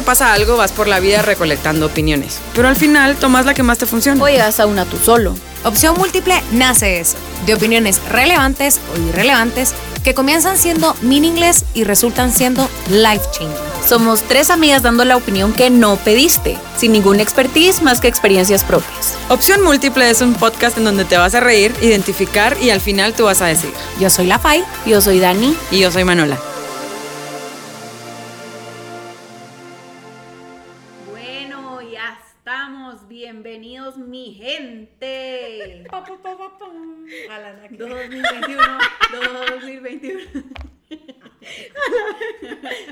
te pasa algo, vas por la vida recolectando opiniones. Pero al final tomas la que más te funciona. O llegas a una tú solo. Opción múltiple nace eso, de opiniones relevantes o irrelevantes que comienzan siendo meaningless y resultan siendo life changing. Somos tres amigas dando la opinión que no pediste, sin ninguna expertise más que experiencias propias. Opción Múltiple es un podcast en donde te vas a reír, identificar y al final tú vas a decir. Yo soy La Fai, yo soy Dani Y yo soy Manola. Bienvenidos, mi gente. A la naca. 2021, 2021.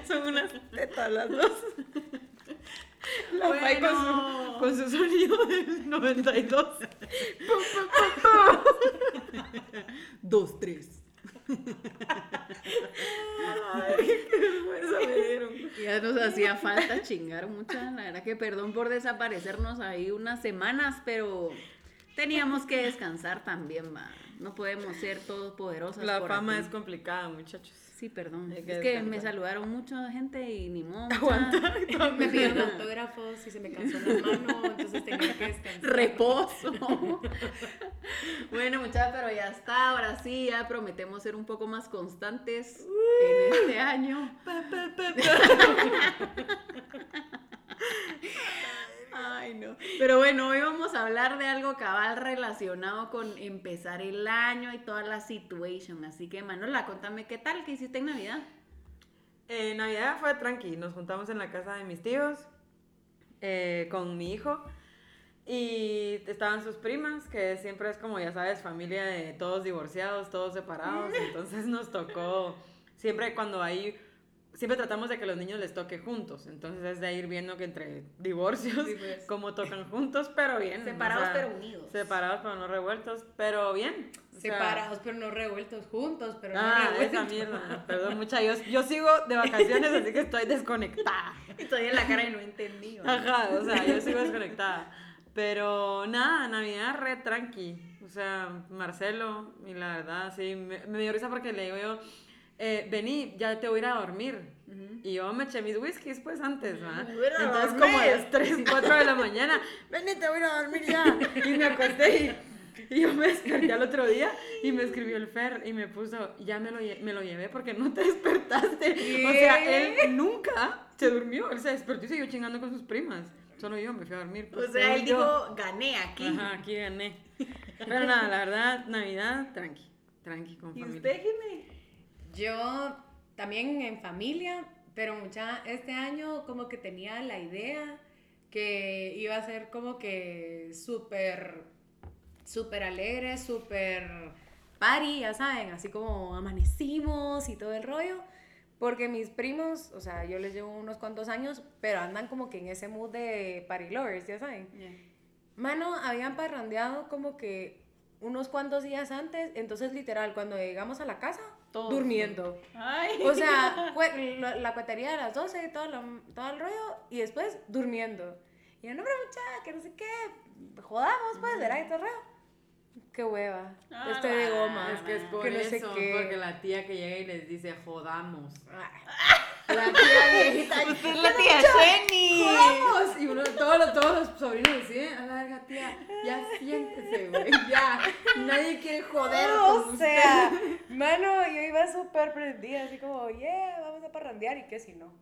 Son unas tetas las dos. La Fai con, Bueno. su, con su sonido del 92. Dos, tres. Ay, qué vergüenza me dieron. Ya nos hacía falta chingar mucho. La verdad que perdón por desaparecernos ahí unas semanas, pero teníamos que descansar también, va. No podemos ser todopoderosas. La por fama aquí. es complicada, muchachos. Sí, perdón. Hay que es que me saludaron mucha gente y ni modo. Me pidieron autógrafos y se me cansó la mano, entonces tenía que descansar. Reposo. bueno, muchachos, pero ya está. Ahora sí, ya prometemos ser un poco más constantes en este año. Pero bueno, hoy vamos a hablar de algo cabal relacionado con empezar el año y toda la situación. Así que, Manola, contame qué tal, qué hiciste en Navidad. Eh, Navidad fue tranqui, nos juntamos en la casa de mis tíos eh, con mi hijo. Y estaban sus primas, que siempre es como ya sabes, familia de todos divorciados, todos separados, entonces nos tocó, siempre cuando hay, siempre tratamos de que los niños les toque juntos, entonces es de ir viendo que entre divorcios, Sí, pues. como tocan juntos, pero bien. Separados o sea, pero unidos. Separados pero no revueltos, pero bien. o sea, Separados pero no revueltos, juntos pero no Ah, revueltos. esa mierda. Perdón, mucha. Yo, yo sigo de vacaciones, así que estoy desconectada. Estoy en la cara y no entendí. ¿va? Ajá, o sea, yo sigo desconectada. Pero nada, Navidad re tranqui. O sea, Marcelo, y la verdad, sí, me, me dio risa porque le digo yo, eh, vení, ya te voy a ir a dormir. Y yo me eché mis whiskies pues antes, a Entonces dormir. como a las 3, 4 de la mañana, vení, te voy a ir a dormir ya. Y me acosté y, y yo me desperté al otro día y me escribió el Fer y me puso, ya me lo, me lo llevé porque no te despertaste. O sea, él nunca se durmió, él se despertó y siguió chingando con sus primas. Solo yo me fui a dormir. O pues, sea, él yo. dijo, gané aquí. Ajá, aquí gané. Pero nada, la verdad, Navidad, tranqui, tranqui con ¿Y familia. usted, Jimmy? Yo también en familia, pero mucha, este año como que tenía la idea que iba a ser como que súper, súper alegre, súper party, ya saben, así como amanecimos y todo el rollo. Porque mis primos, o sea, yo les llevo unos cuantos años, pero andan como que en ese mood de party lovers, ya saben. Mano, habían parrandeado como que unos cuantos días antes, entonces literal, cuando llegamos a la casa, Todos. durmiendo. Ay. O sea, la, la cuetería de las 12 y todo, todo el rollo, y después durmiendo. Y yo, no, pero muchacha, que no sé qué, jodamos pues, todo el rollo. Qué hueva, Ah, estoy de goma. Es que es por que no sé eso, qué. porque la tía que llega y les dice, jodamos. La tía viejita, Usted es la tía Jenny. ¡Jodamos! Y uno, todos, los, todos los sobrinos decían, a la verga, tía, ya siéntese, güey, ya. Nadie quiere joder con O usted. sea, mano, yo iba súper prendida, así como, yeah, vamos a parrandear, y qué si no.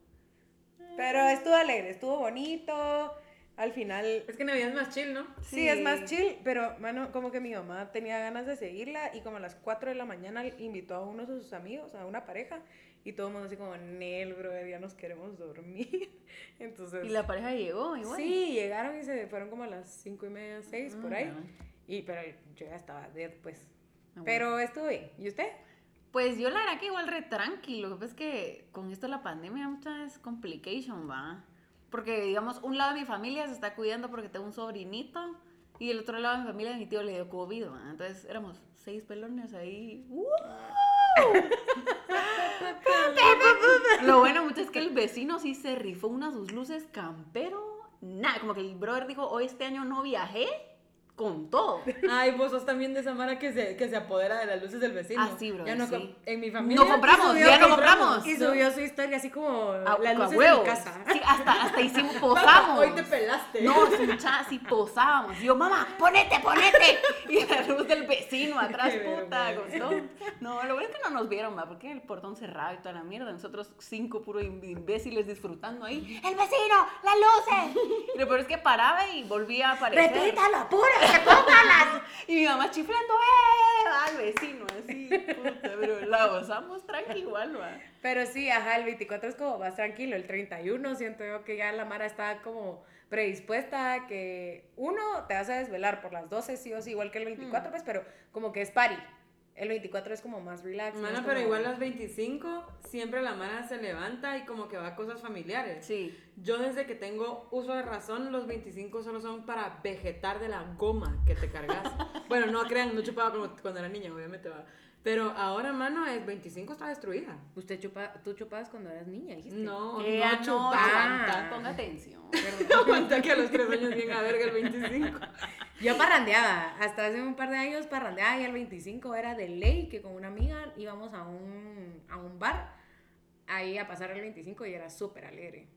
Pero estuvo alegre, estuvo bonito. Al final, Es que Navidad es más chill, ¿no? sí, es más chill, pero, mano, como que mi mamá tenía ganas de seguirla y como a las 4 de la mañana invitó a uno de sus amigos, a una pareja, y todo el mundo así como, Nel, bro, ya nos queremos dormir. Entonces, Y la pareja llegó igual. sí, llegaron y se fueron como a las 5 y media, 6, por Ah, ahí. Y, pero yo ya estaba dead, pues. Ah, bueno. Pero estuvo bien. ¿Y usted? Pues yo la verdad que igual re tranquilo. Lo que pasa es que con esto la pandemia muchas complication, va. Porque, digamos, un lado de mi familia se está cuidando porque tengo un sobrinito. Y el otro lado de mi familia, mi tío le dio COVID. Entonces éramos seis pelones ahí. Lo bueno, mucho es que el vecino sí se rifó una de sus luces campero. Nada, como que el brother dijo, hoy este año no viajé con todo. Ay, vos sos también de esa mara que se, que se apodera de las luces del vecino. Ah, sí, bro, Ya no sí. en mi familia. No compramos, subió, ya no compramos. Y subió su historia así como A, las a luces de mi casa. Sí, hasta, hasta hicimos, posamos. Hoy te pelaste. No, mucha, sí posábamos. Y yo, mamá, ponete, ponete. Y la luz del vecino atrás, Qué puta, con todo. No, lo bueno es que no nos vieron, va, porque el portón cerrado y toda la mierda. Nosotros cinco puros im- imbéciles disfrutando ahí. ¡El vecino! ¡Las luces! Peor es que paraba y volvía a aparecer. Repítalo, póngalas. Y mi mamá chiflando, ¡eh! Al vecino, así, puta. Pero la gozamos tranqui igual, va. Pero sí, ajá, el 24 es como más tranquilo. El 31 siento yo que ya la Mara está como predispuesta a que uno te vas a desvelar por las 12 sí o sí, igual que el 24, pues, pero como que es party. El 24 es como más relax. Mana, pero igual las 25 siempre la Mara se levanta y como que va a cosas familiares. Sí. Yo desde que tengo uso de razón, los 25 solo son para vegetar de la goma que te cargas. bueno, no crean, no chupaba como cuando era niña, obviamente va. Pero ahora, mano, es 25 está destruida. Usted chupa, tú chupabas cuando eras niña, dijiste. No, Ella no no, chupaba. aguanta, ponga atención. Aguanta que a los 3 años bien a verga el 25. Yo parrandeaba, hasta hace un par de años parrandeaba y el 25 era de ley que con una amiga íbamos a un, a un bar ahí a pasar el 25 y era súper alegre.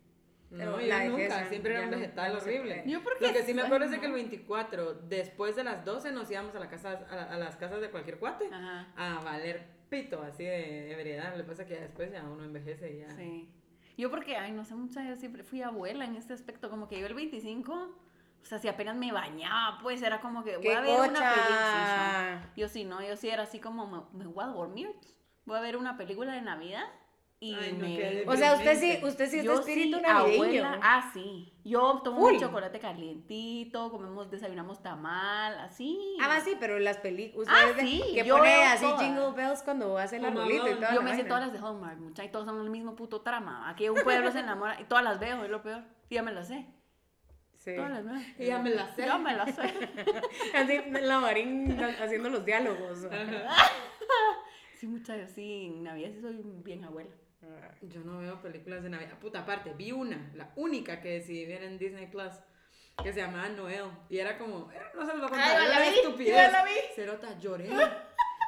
Pero No, la yo nunca, esa, siempre era un vegetal no horrible. Yo porque Lo que sí me acuerdo es de no. que el 24, después de las 12, nos íbamos a, la casa, a, a las casas de cualquier cuate Ajá. a valer pito, así de ebriedad. Lo que pasa es que ya después ya uno envejece y ya. Sí. Yo porque, ay, no sé, mucha, yo siempre fui abuela en este aspecto, como que yo el 25, o sea, si apenas me bañaba, pues era como que voy ¡Qué a ver una cocha! película. Yo sí, no, yo sí era así como, me, me voy a dormir, voy a ver una película de Navidad y Ay, no, me... qué O sea, usted sí, usted sí es de espíritu sí, navideño. abuela, ah, sí. Yo tomo un chocolate calientito, comemos, desayunamos tamal, así. Ah, va, sí, pero las películas. Ah, sí, Que yo pone así todas. jingle bells cuando hace el arbolito y todo. Yo me sé todas las de Hallmark, muchachos, y todos son el mismo puto trama. Aquí un pueblo se enamora y todas las veo, es lo peor. Y ya me las sé. Sí. Todas las veo. Y ya me la sé. Ya me las sé. Así, la Marín haciendo los diálogos. Sí, muchachos, sí, en Navidad sí soy bien abuela. Yo no veo películas de Navidad. Puta, aparte, vi una, la única que decidí ver en Disney Plus, que se llamaba Noel. Y era como, era- no se los voy a contar, Ay, la vi, estupidez. la vi. Cerota, lloré.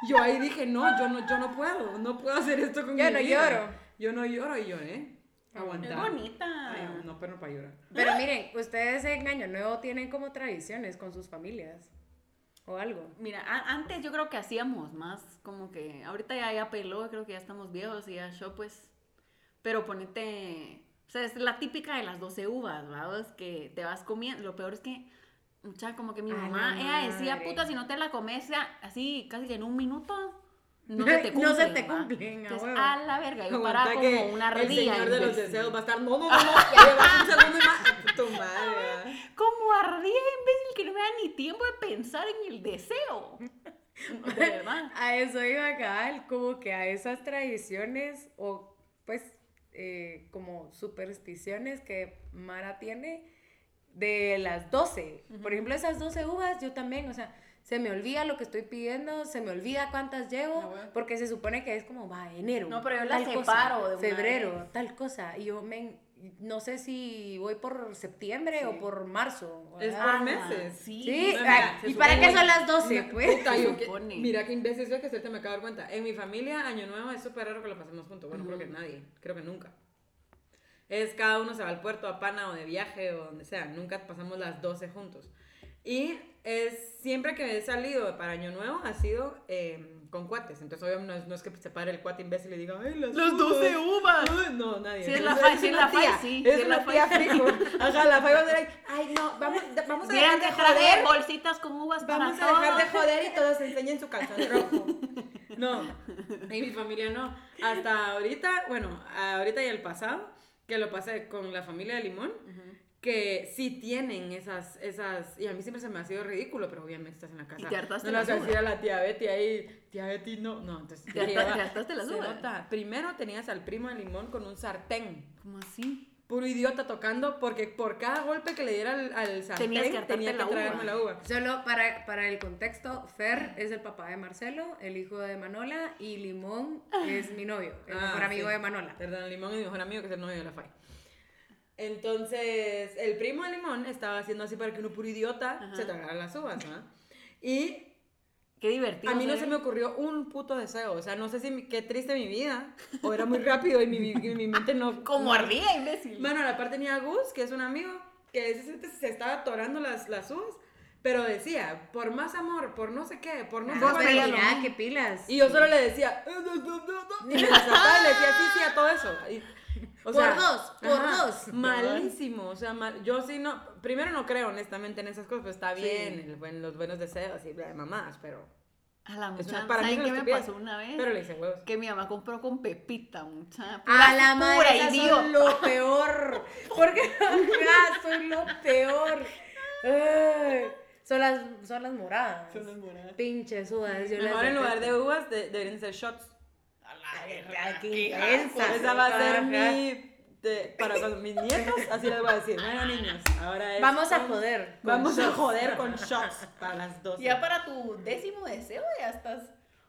Yo ahí dije, no, yo no, yo no puedo, no puedo hacer esto con Yo mi no vida. lloro. Yo no lloro y lloré. Es Aguantar. bonita. Ay, no, pero no para llorar. Pero miren, ustedes en Año Nuevo tienen como tradiciones con sus familias. O algo. Mira, antes yo creo que hacíamos más, como que ahorita ya, ya peló, creo que ya estamos viejos y ya yo pues, pero ponete, o sea, es la típica de las 12 uvas, ¿verdad? Es que te vas comiendo, lo peor es que, mucha, como que mi mamá, la ella decía, puta, si no te la comes ya, así, casi que en un minuto, no se te No cumplen, se te ¿va? cumplen, a Entonces, huevo. a la verga, yo paraba que como una El ardilla. señor de los deseos va a estar, no, no, no, no, llevas un segundo y más. Tu madre. Como ardía imbécil que no me da ni tiempo de pensar en el deseo. De verdad. A eso iba cabal, como que a esas tradiciones o pues eh, como supersticiones que Mara tiene de las 12. Por ejemplo, esas 12 uvas, yo también, o sea, se me olvida lo que estoy pidiendo, se me olvida cuántas llevo, Ah, bueno. porque se supone que es como, va, enero. No, pero yo las tal separo cosa, de una Febrero, vez. tal cosa. Y yo me, no sé si voy por septiembre Sí. o por marzo. Es por Ah, meses. Sí. Sí, No, ay, mira, se ¿y para qué son las 12? Una Pues. puta, Se yo que- supone. mira qué imbécil soy que ahorita me acabo de dar cuenta. En mi familia, Año Nuevo es súper raro que lo pasemos juntos. Bueno, creo que nadie, creo que nunca. Es cada uno se va al puerto a Pana o de viaje o donde sea. Nunca pasamos las 12 juntos. Y es siempre que he salido para Año Nuevo ha sido eh, con cuates. Entonces, obviamente, no es, no es que se pare el cuate imbécil y diga, ¡ay, las, Las 12 uvas! Ay, no, nadie. Si es la Fai, si es la Fai, sí, Es si es una la tía Fai. fijo. Ajá, la Fai va a ser ahí, ay, no, vamos, vamos a dejar de joder. bolsitas con uvas Vamos para a dejar de joder y todos enseñen su calzón rojo. No, y mi familia no. Hasta ahorita, bueno, ahorita y el pasado, que lo pasé con la familia de Limón, que sí tienen esas, esas, y a mí siempre se me ha sido ridículo, pero obviamente estás en la casa. Y te hartaste no le vas a las decir a la tía Betty ahí, tía Betty no, no, entonces. Te harta- te hartaste uvas. nota. Primero tenías al primo de Limón con un sartén. ¿Cómo así? Puro idiota tocando, porque por cada golpe que le diera al, al sartén Tenías que hartarte tenía que la uva. traerme la uva. Solo para, para el contexto, Fer es el papá de Marcelo, el hijo de Manola, y Limón es mi novio, el Ah, mejor amigo sí. de Manola. Perdón, Limón es mi mejor amigo que es el novio de la Fai. Entonces, el primo de Limón estaba haciendo así para que uno puro idiota Ajá. se tragara las uvas, ¿no? Y Qué divertido. A mí no se me ocurrió un puto deseo. O sea, no sé si qué triste mi vida. O era muy rápido y mi, mi- mi mente no. Como ardía, imbécil. Bueno, a la parte tenía Gus, que es un amigo, que ese se, estaba atorando las, las uvas. Pero decía, por más amor, por no sé qué, por no sé Ah, mira, mismo. qué pilas. Y yo solo le decía, "Eh, no, no, no, no", y me y le decía sí, sí a todo eso. Y, o Por dos, por dos. Malísimo, o sea, mal- yo sí no, primero no creo honestamente en esas cosas, pues está bien, el buen- los buenos deseos y bla, de mamás, pero, A la es mucha, una- para mí es ¿saben qué me pasó una vez? pero le hice huevos. Que mi mamá compró con Pepita, mucha. A pura- la madre, idiota. son lo peor. Porque ajá, son lo peor. Ay, son las, son las moradas. Son las moradas. Pinches uvas. Mejor en lugar de uvas de- deberían ser shots. A la Ay, verga, qué intensa. Esa va a ser mi, de- para con mis nietos, así les voy a decir, niños, ahora es Vamos a joder. Vamos a shots. joder con shots para las dos. Ya para tu décimo deseo ya estás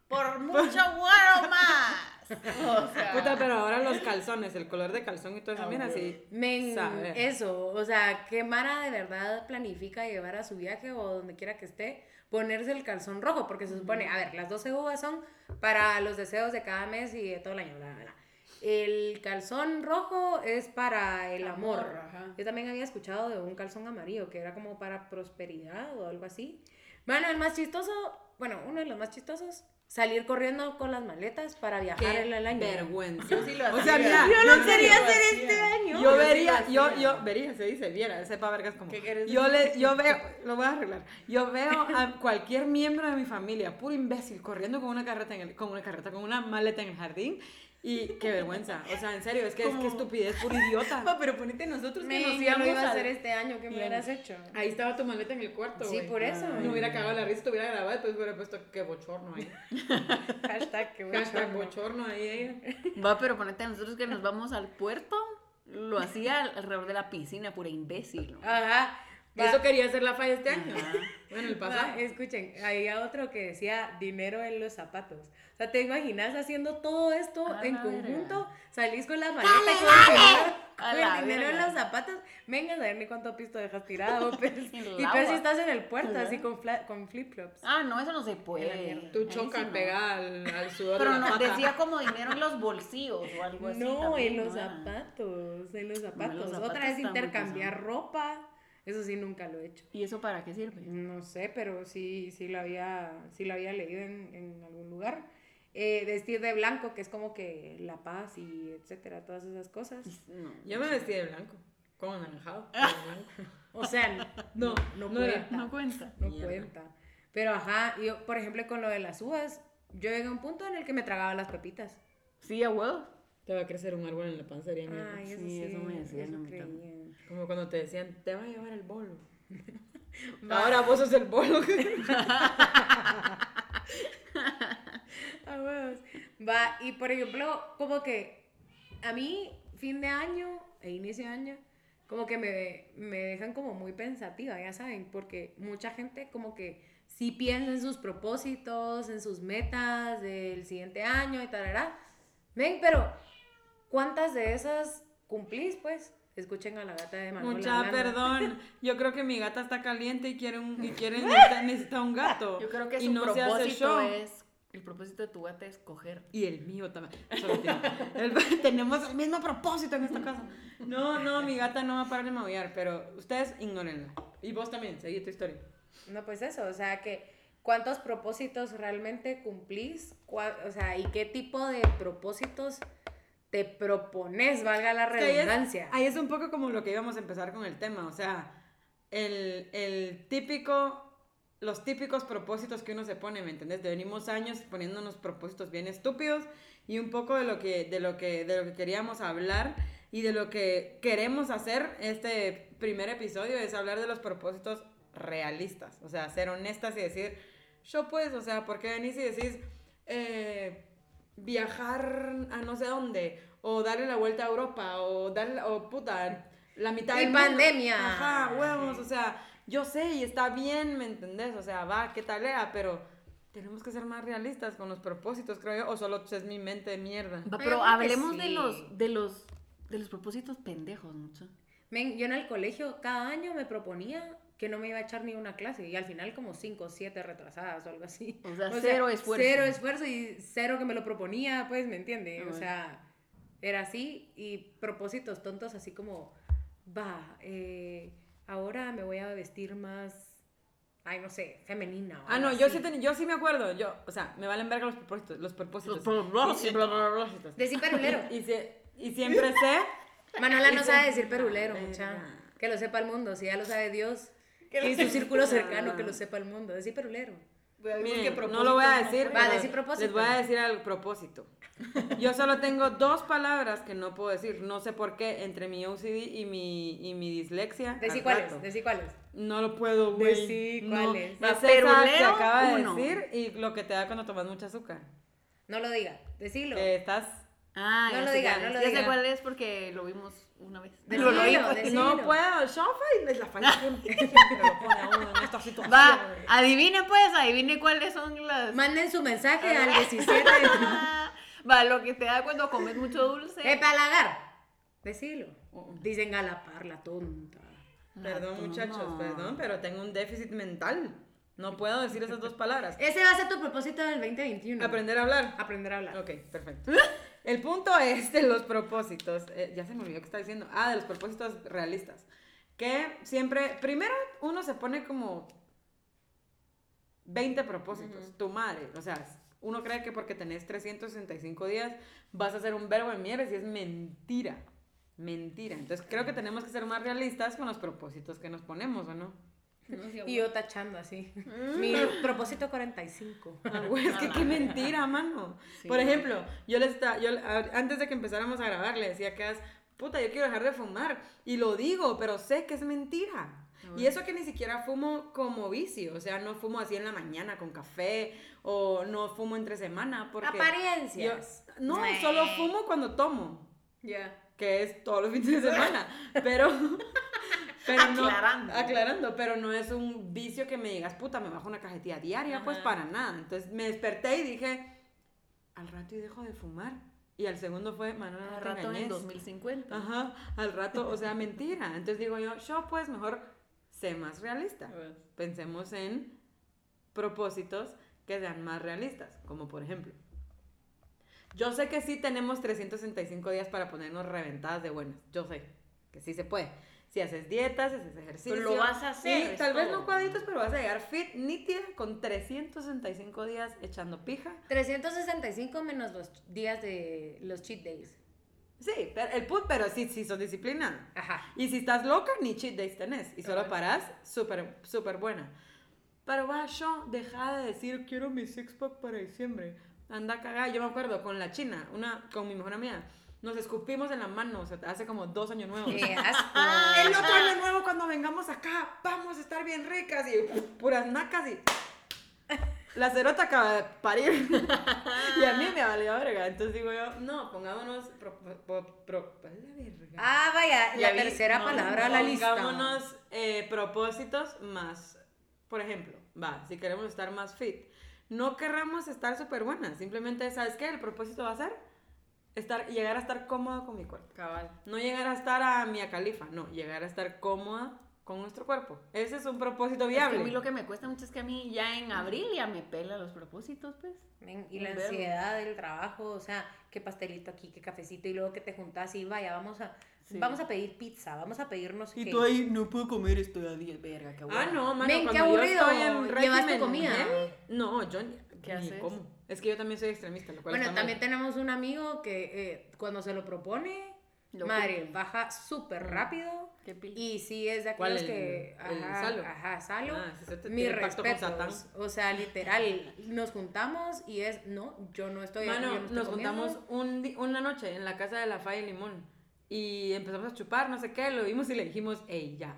por mucho guaro más. O sea, Puta, pero ahora los calzones, el color de calzón y todo eso, mira, bueno. sí. Men, eso, o sea, que Mara de verdad planifica llevar a su viaje o donde quiera que esté, ponerse el calzón rojo, porque se supone, a ver, las 12 uvas son para los deseos de cada mes y de todo el año, bla, bla, bla. El calzón rojo es para el amor. Amor. Yo también había escuchado de un calzón amarillo que era como para prosperidad o algo así. Bueno, el más chistoso, bueno, uno de los más chistosos, salir corriendo con las maletas para viajar en el año. vergüenza. Yo sí lo O sea, hacía. mira, Yo yo no quería hacer este año. Yo vería, yo, hacía. yo vería, se dice, viera, sepa vergas como. ¿Qué quieres Yo le, yo veo, lo voy a arreglar. Yo veo a cualquier miembro de mi familia, puro imbécil, corriendo con una carreta en el, con una carreta, con una maleta en el jardín. Y qué vergüenza. O sea, en serio, es que es que estupidez, puro idiota. Pa, pero ponete nosotros que Men, nos íbamos iba a hacer este año, ¿qué me hubieras hecho? Ahí estaba tu maleta en el cuarto. Sí, por eso. No hubiera cagado la risa, te hubiera grabado, después hubiera puesto qué bochorno ahí. Hashtag que Hashtag bochorno ahí. ella. Va, pero ponete nosotros que nos vamos al puerto, lo hacía alrededor de la piscina, pura imbécil. ¿no? Ajá. Va, Eso quería hacer la falla este año. Ajá. Bueno, el va, pasado. escuchen, había otro que decía dinero en los zapatos. O sea, ¿te imaginas haciendo todo esto A en conjunto? verga. Salís con la maleta con el el dinero en los zapatos. Venga a saber ni cuánto pisto dejas tirado. pues. En y pues si estás en el puerto, así con, con flip-flops. Ah, no, eso no se En puede. Tu Ahí choca sí no. pegada al, al sudor Pero de la no, pata. decía como dinero en los bolsillos o algo así. No, también, en los ¿no zapatos, en los zapatos. los Otra zapatos vez está muy intercambiar ropa. Eso sí, nunca lo he hecho. ¿Y eso para qué sirve? No sé, pero sí, sí lo había, sí lo había leído en, en algún lugar. Eh, vestir de blanco, que es como que la paz y etcétera, todas esas cosas. No. Yo me vestí de blanco, con anaranjado. O sea, no, no, no cuenta. No cuenta. no Mierda. cuenta. Pero ajá, yo, por ejemplo, con lo de las uvas, yo llegué a un punto en el que me tragaba las pepitas. Sí, a huevo. Te va a crecer un árbol en la panza. Ay, eso Sí, sí, eso me decían eso a mí creían. Como cuando te decían, te va a llevar el bolo. Ahora vos sos el bolo. Va, y por ejemplo, como que a mí, fin de año e inicio de año, como que me, me dejan como muy pensativa, ya saben, porque mucha gente como que sí piensa en sus propósitos, en sus metas del siguiente año y tal, Ven, pero ¿cuántas de esas cumplís, pues? Escuchen a la gata de Manuel. Mucha perdón. Yo creo que mi gata está caliente y quiere un, y quiere necesita, necesita un gato. Yo creo que y su no se hace propósito show. es. El propósito de tu gata es coger. Y el mío también. El- tenemos el mismo propósito en esta casa. No, no, mi gata no va a parar de maullar, pero ustedes ignórenla. Y vos también, seguí tu historia. No, pues eso, o sea, que cuántos propósitos realmente cumplís, Cuá- o sea, y qué tipo de propósitos te propones, valga la ahí es- redundancia. Ahí es un poco como lo que íbamos a empezar con el tema, o sea, el, el típico, los típicos propósitos que uno se pone, ¿me entendés? De venimos años poniéndonos propósitos bien estúpidos y un poco de lo que, de lo que, de lo que queríamos hablar y de lo que queremos hacer este primer episodio es hablar de los propósitos realistas, o sea, ser honestas y decir, yo pues, o sea, ¿por qué venís y decís, eh, viajar a no sé dónde, o darle la vuelta a Europa, o darle, o puta, la mitad mundo. pandemia. Ajá, huevos, o sea, yo sé y está bien, ¿me entendés? O sea, va, qué talea, pero tenemos que ser más realistas con los propósitos, creo yo, o solo es mi mente de mierda. Pero hablemos de los, de los, de los propósitos pendejos, mucho. Men, yo en el colegio cada año me proponía que no me iba a echar ni una clase y al final como cinco o siete retrasadas o algo así. O sea, cero esfuerzo. Cero esfuerzo y cero que me lo proponía, pues, ¿me entiende? Ah, o sea, era así y propósitos tontos así como, va, eh, ahora me voy a vestir más, ay, no sé, femenina. o Ah, no, yo sí, ten- yo sí me acuerdo. Yo, o sea, me valen verga los propósitos. Los propósitos. Los propósitos. Y- Decir perulero. Y, se- y siempre sé. Manuela no sabe decir perulero, Verga. mucha. Que lo sepa el mundo, si ya lo sabe Dios. Que y su círculo cercano, que lo sepa el mundo. Decir perulero. Miren, no lo voy a decir. Va, pero decí propósito. Les voy a decir al propósito. Yo solo tengo dos palabras que no puedo decir. No sé por qué, entre mi OCD y mi, y mi dislexia. Decí cuáles, decí cuáles. No lo puedo, güey. Decí No. cuáles. Es esa que Perulero, acaba de uno. decir y lo que te da cuando tomas mucha azúcar. No lo diga, decilo. Que estás... Ah, No lo diga, no lo Ya diga. sé cuál es porque lo vimos una vez. Decilo, Lo. No puedo, Shofa y la falla siempre, siempre lo pone a uno en esta situación. Va, adivine pues, adivine cuáles son las... Manden su mensaje al 17. Va, lo que te da cuando comes mucho dulce. ¡Eh, palagar! Decilo. Dicen galapar, la tonta. Perdón, tú muchachos, perdón, pero tengo un déficit mental. No puedo decir esas dos palabras. Ese va a ser tu propósito del 2021. Aprender a hablar. Aprender a hablar. Ok, perfecto. El punto es de los propósitos. eh, ya se me olvidó que estaba diciendo. Ah, de los propósitos realistas. Que siempre, primero uno se pone como 20 propósitos. Tu madre. O sea, uno cree que porque tenés 365 días vas a hacer un verbo de mierda y es mentira. Mentira. Entonces creo que tenemos que ser más realistas con los propósitos que nos ponemos, ¿o no? Y yo tachando así. Mi propósito 45. Ah, güey, es que qué mentira, mano. Por ejemplo, yo le está, yo antes de que empezáramos a grabar le decía que es, puta, yo quiero dejar de fumar y lo digo, pero sé que es mentira. Y eso que ni siquiera fumo como vicio, o sea, no fumo así en la mañana con café o no fumo entre semana porque Apariencias. yo- no, Meh. solo fumo cuando tomo, Ya. que es todos los fines de semana, pero pero no Aclarando. aclarando, pero no es un vicio que me digas, puta, me bajo una cajetilla diaria, pues para nada. Entonces me desperté y dije, al rato y dejo de fumar. Y al segundo fue, Manuela, no Al rato en engañes". 2050. Ajá, al rato, o sea, mentira. Entonces digo yo, yo pues mejor sé más realista. Pensemos en propósitos que sean más realistas, como por ejemplo, yo sé que sí tenemos 365 días para ponernos reventadas de buenas, yo sé que sí se puede. Si haces dietas, si haces ejercicio. Pero lo vas a hacer, Y tal vez no cuadritos, pero vas a llegar fit, nítida, con 365 días echando pija. 365 menos los días de los cheat days. Sí, pero el put, pero sí, sí, sos disciplinada. Ajá. Y si estás loca, ni cheat days tenés. Y solo Ajá. parás, súper, súper buena. Pero va, yo, deja de decir, quiero mi six-pack para diciembre. Anda cagada. Yo me acuerdo con la china, una, con mi mejor amiga. Nos escupimos en la mano, o sea, hace como dos años nuevos. Qué asco. El otro año nuevo, cuando vengamos acá, vamos a estar bien ricas y puras nacas y. La cerota acaba de parir. y a mí me valió verga. Entonces digo yo, no, pongámonos. Pro, pro, pro- ¿cuál es la verga? Ah, vaya, Ya la vi, tercera no, palabra a la lista. Pongámonos eh, propósitos más. Por ejemplo, va, si queremos estar más fit. No querramos estar súper buenas. Simplemente, ¿sabes qué? El propósito va a ser estar, llegar a estar cómoda con mi cuerpo. Cabal. No llegar a estar a Mia Califa, no, llegar a estar cómoda con nuestro cuerpo. Ese es un propósito Es que viable. a mí lo que me cuesta mucho es que a mí ya en abril ya me pela los propósitos, pues. Men, Y la ansiedad del trabajo, o sea, qué pastelito aquí, qué cafecito, y luego que te juntas y vaya, vamos a, Sí. vamos a pedir pizza, vamos a pedir no sé Y qué. tú ahí, no puedo comer esto a 10. Verga, qué Ah, bueno. no, mano, Men, qué yo aburrido. estoy en Llevas tu comida. heavy, No, yo ni, ¿Qué ni haces? como. Es que yo también soy extremista, lo cual Bueno, está mal. también tenemos un amigo que eh, cuando se lo propone, Lo madre, baja súper rápido. Y sí es de ¿Cuál, aquellos el- que. el ajá, Salo? Ajá, Salo. Ah, ese te- Mis tiene pacto con respetos. Satán. O sea, literal, nos juntamos y es, no, yo no estoy Mano, yo no estoy nos comiendo. juntamos un una noche en la casa de la Falla y Limón y empezamos a chupar, no sé qué, lo vimos y le dijimos, ey, ya.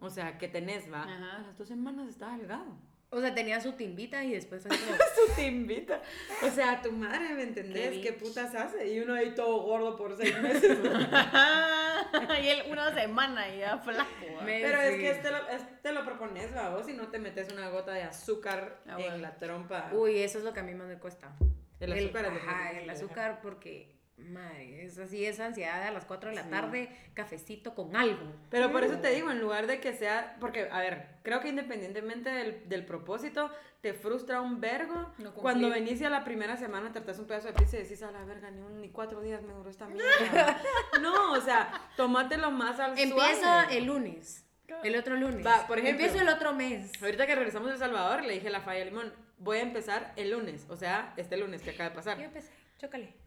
O sea, ¿qué tenés, va? Ajá. A las dos semanas estaba delgado. O sea, tenía su timbita y después fue como. Te invita. O sea, tu madre, ¿me entendés? Qué ¿Qué, bitch. putas hace? Y uno ahí todo gordo por seis meses. y él una semana y ya flaco. Me- Pero es que este lo, este lo propones, va, vos, y no te metes una gota de azúcar Ah, bueno. en la trompa. Uy, eso es lo que a mí más me cuesta. El azúcar que Ajá, el azúcar porque madre, es así, esa ansiedad a las 4 de la tarde, cafecito con algo. Pero por eso te digo, en lugar de que sea, porque, a ver, creo que independientemente del, del propósito, te frustra un vergo. No cuando venís y a la primera semana tratas un pedazo de pizza y decís, a la verga, ni, un, ni cuatro días me duró esta mierda. no, o sea, tómatelo más al Empiezo suave. el lunes, el otro lunes. Va, por ejemplo. Empiezo el otro mes. Ahorita que regresamos de El Salvador, le dije a la Falla Limón, voy a empezar el lunes, o sea, este lunes que acaba de pasar. Yo empecé, chócale.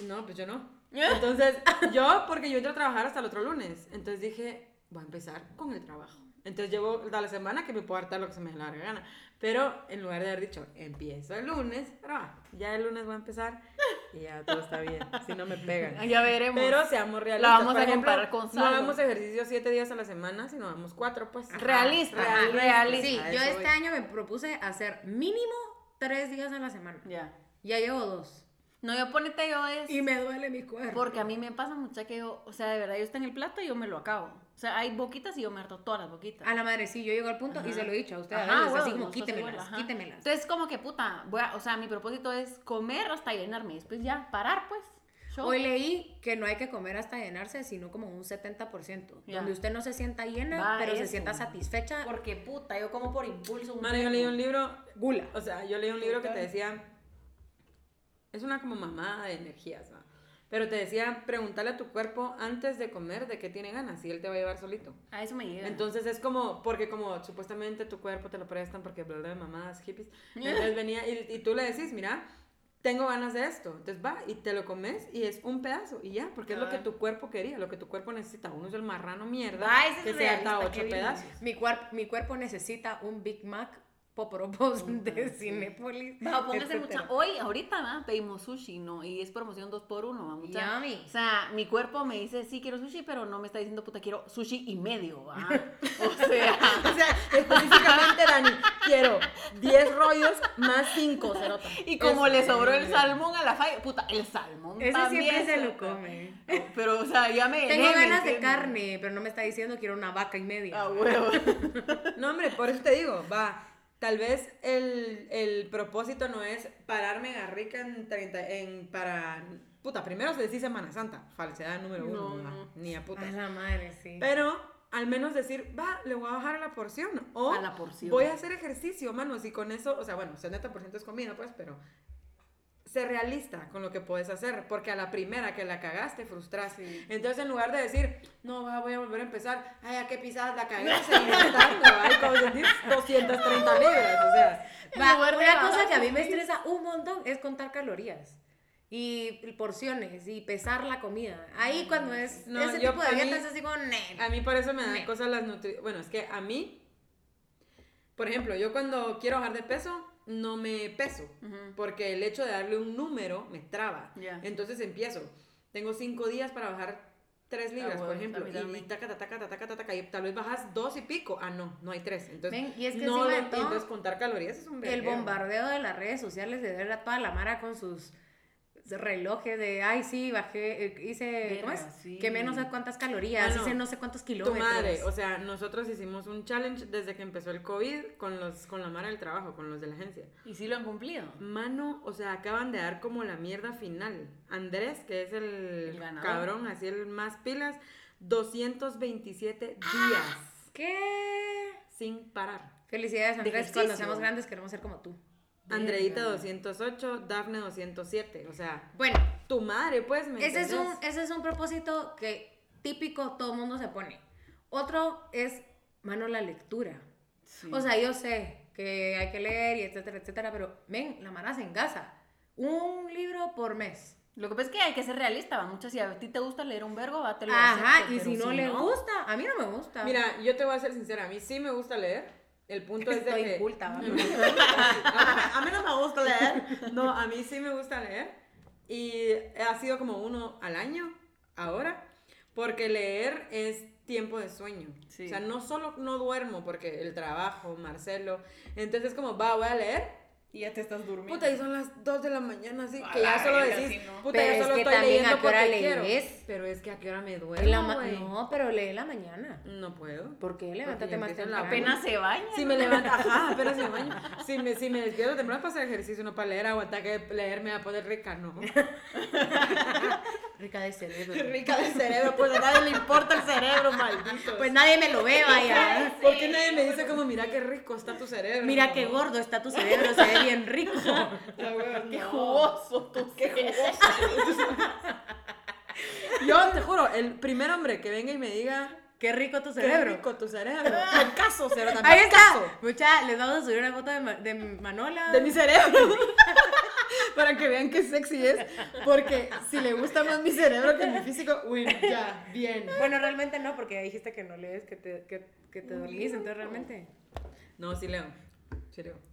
No, pues yo no. Entonces, yo, porque yo entro a trabajar hasta el otro lunes. Entonces dije, voy a empezar con el trabajo. Entonces llevo toda la semana que me puedo hartar lo que se me dé la larga gana. Pero en lugar de haber dicho, empiezo el lunes, pero ya el lunes voy a empezar y ya todo está bien. Si no me pegan. Ya veremos. Pero seamos realistas. La vamos Por a ejemplo, comparar con No hagamos ejercicio siete días a la semana, sino hagamos cuatro, pues. Realista, Ajá, realista. Sí, yo este voy. año me propuse hacer mínimo tres días a la semana. Ya. Ya llevo dos. No, yo ponete yo es... Y me duele mi cuerpo. Porque a mí me pasa mucho que yo, o sea, de verdad, yo estoy en el plato y yo me lo acabo. O sea, hay boquitas y yo me harto todas las boquitas. A la madre, sí, yo llego al punto y se lo he dicho a ustedes. Ajá, así huevos, como nosotros quítemelas, igual, ajá. quítemelas. Entonces, como que puta, voy a- o sea, mi propósito es comer hasta llenarme. Después ya, parar, pues. Show. Hoy leí que no hay que comer hasta llenarse, sino como un 70%. Ya. Donde usted no se sienta llena, Va, pero se sienta satisfecha. Porque puta, yo como por impulso. Mano, yo leí un libro, Gula. o sea, yo leí un libro que te decía, es una como mamada de energías, ¿va? Pero te decía, preguntarle a tu cuerpo antes de comer de qué tiene ganas y él te va a llevar solito. A eso me llega. Entonces es como, porque como supuestamente tu cuerpo te lo prestan porque bla bla mamadas hippies. Entonces venía y, y tú le decís, mira, tengo ganas de esto. Entonces va y te lo comes y es un pedazo y ya, porque es lo que tu cuerpo quería, lo que tu cuerpo necesita. Uno es el marrano mierda es que se qué ocho pedazos. Mi, mi cuerpo necesita un Big Mac Poporopos de Cinépolis. Va, póngase etcétera. mucha. Hoy, ahorita, ¿va? pedimos sushi, ¿no? Y es promoción 2 por 1 ¿va? Mucha- Yummy. O sea, mi cuerpo me dice, sí, quiero sushi, pero no me está diciendo, puta, quiero sushi y medio, ¿va? O sea, O sea, específicamente, Dani, quiero 10 rollos más 5, cerota. y como Es- le sobró el salmón a la falla, puta, el salmón Ese también siempre se lo come. Pero, o sea, ya me Tengo llené, ¿me ganas de carne, pero no me está diciendo quiero una vaca y media. Ah, huevo. No, hombre, por eso te digo, va. Tal vez el, el propósito no es pararme garrica en 30, en, para... Puta, primero se decía Semana Santa, falsedad número uno, No, va, no. ni a puta. A la madre, sí. Pero al menos decir, va, le voy a bajar a la porción. O A la porción. voy a hacer ejercicio, manos, y con eso, o sea, bueno, 70% es comida, pues, pero realista con lo que puedes hacer, porque a la primera que la cagaste, frustraste. Entonces, en lugar de decir, no, va, voy a volver a empezar, ay, a qué pisadas la gastando, ay, como sentís 230 libras, o sea. Va, una cosa que a mí me sí. estresa un montón es contar calorías y porciones y pesar la comida. Ahí cuando es No, ese yo tipo de dietas es así como. A mí por eso me dan cosas las nutri... Bueno, es que a mí, por ejemplo, yo cuando quiero bajar de peso, no me peso, porque el hecho de darle un número me traba. Entonces empiezo. Tengo cinco días para bajar tres libras, huevo, por ejemplo, y, y taca, taca, taca, taca, taca, taca, y tal vez bajas dos y pico. Ah, no, no hay tres. Entonces, Ven, y es que no lo- entonces contar calorías es un el vergueo. bombardeo de las redes sociales de ver a toda la mara con sus relojes de, ay, sí, bajé, eh, hice, ¿cómo es? Sí. Quemé no sé cuántas calorías, Bueno, hice no sé cuántos Tu kilómetros. madre, o sea, nosotros hicimos un challenge desde que empezó el COVID con los con la mara del trabajo, con los de la agencia. Y sí lo han cumplido. Mano, o sea, acaban de dar como la mierda final. Andrés, que es el, cabrón, así el más pilas, 227 días ¿Qué? sin parar. Felicidades, Andrés, cuando seamos grandes queremos ser como tú. Andreita Verga. 208, Dafne 207, o sea, Bueno, tu madre, pues, ¿me Ese es, un, ese es un propósito que típico todo mundo se pone. Otro es, mano, la lectura. Sí. O sea, yo sé que hay que leer y etcétera, etcétera, pero ven, la mara se engasa. Un libro por mes. Lo que pasa es que hay que ser realista, va. Muchas, si a ti te gusta leer un vergo, va, te lo Ajá, acepto, y pero si no le gusta, a mí no me gusta. Mira, yo te voy a ser sincera, a mí sí me gusta leer. El punto es de estoy que... inculta, ¿va? a, mí no me gusta leer. No, a mí sí me gusta leer. Y ha sido como uno al año, ahora. Porque leer es tiempo de sueño. Sí. O sea, no solo no duermo porque el trabajo, Marcelo. Entonces es como, va, voy a leer. Y ya te estás durmiendo. Puta, y son las 2 de la mañana, así A que ya solo verga, decís, sí, no. puta, Pero ya es solo que estoy también, leyendo ¿a qué hora porque quiero. lees? Pero es que a qué hora me duermo, no, pero lee en la mañana. No puedo. ¿Por qué? Porque Levántate más temprano. Apenas se baña. Si me levanto, ajá, apenas me baño. Si me, si me despierto temprano para hacer ejercicio, no para leer, aguanta que leer me va a poner rica, ¿no? Rica de cerebro. rica del cerebro, pues a nadie le importa el cerebro, maldito. Pues nadie me lo ve, vaya. ¿Por qué nadie me dice como, mira qué rico está tu cerebro? Mira qué gordo está tu cerebro, se ve bien rico. Qué no. jugoso tú. Qué jugoso. Yo te juro, el primer hombre que venga y me diga, Qué rico tu qué cerebro. rico tu cerebro. Caso, cero también. Ahí está. caso. Mucha, les vamos a subir una foto de, Ma- de Manola. de mi cerebro. Para que vean qué sexy es. Porque si le gusta más mi cerebro que mi físico, uy, ya, bien. Bueno, realmente no, porque dijiste que no lees, que te, que, que te dormís, entonces realmente. No, sí leo.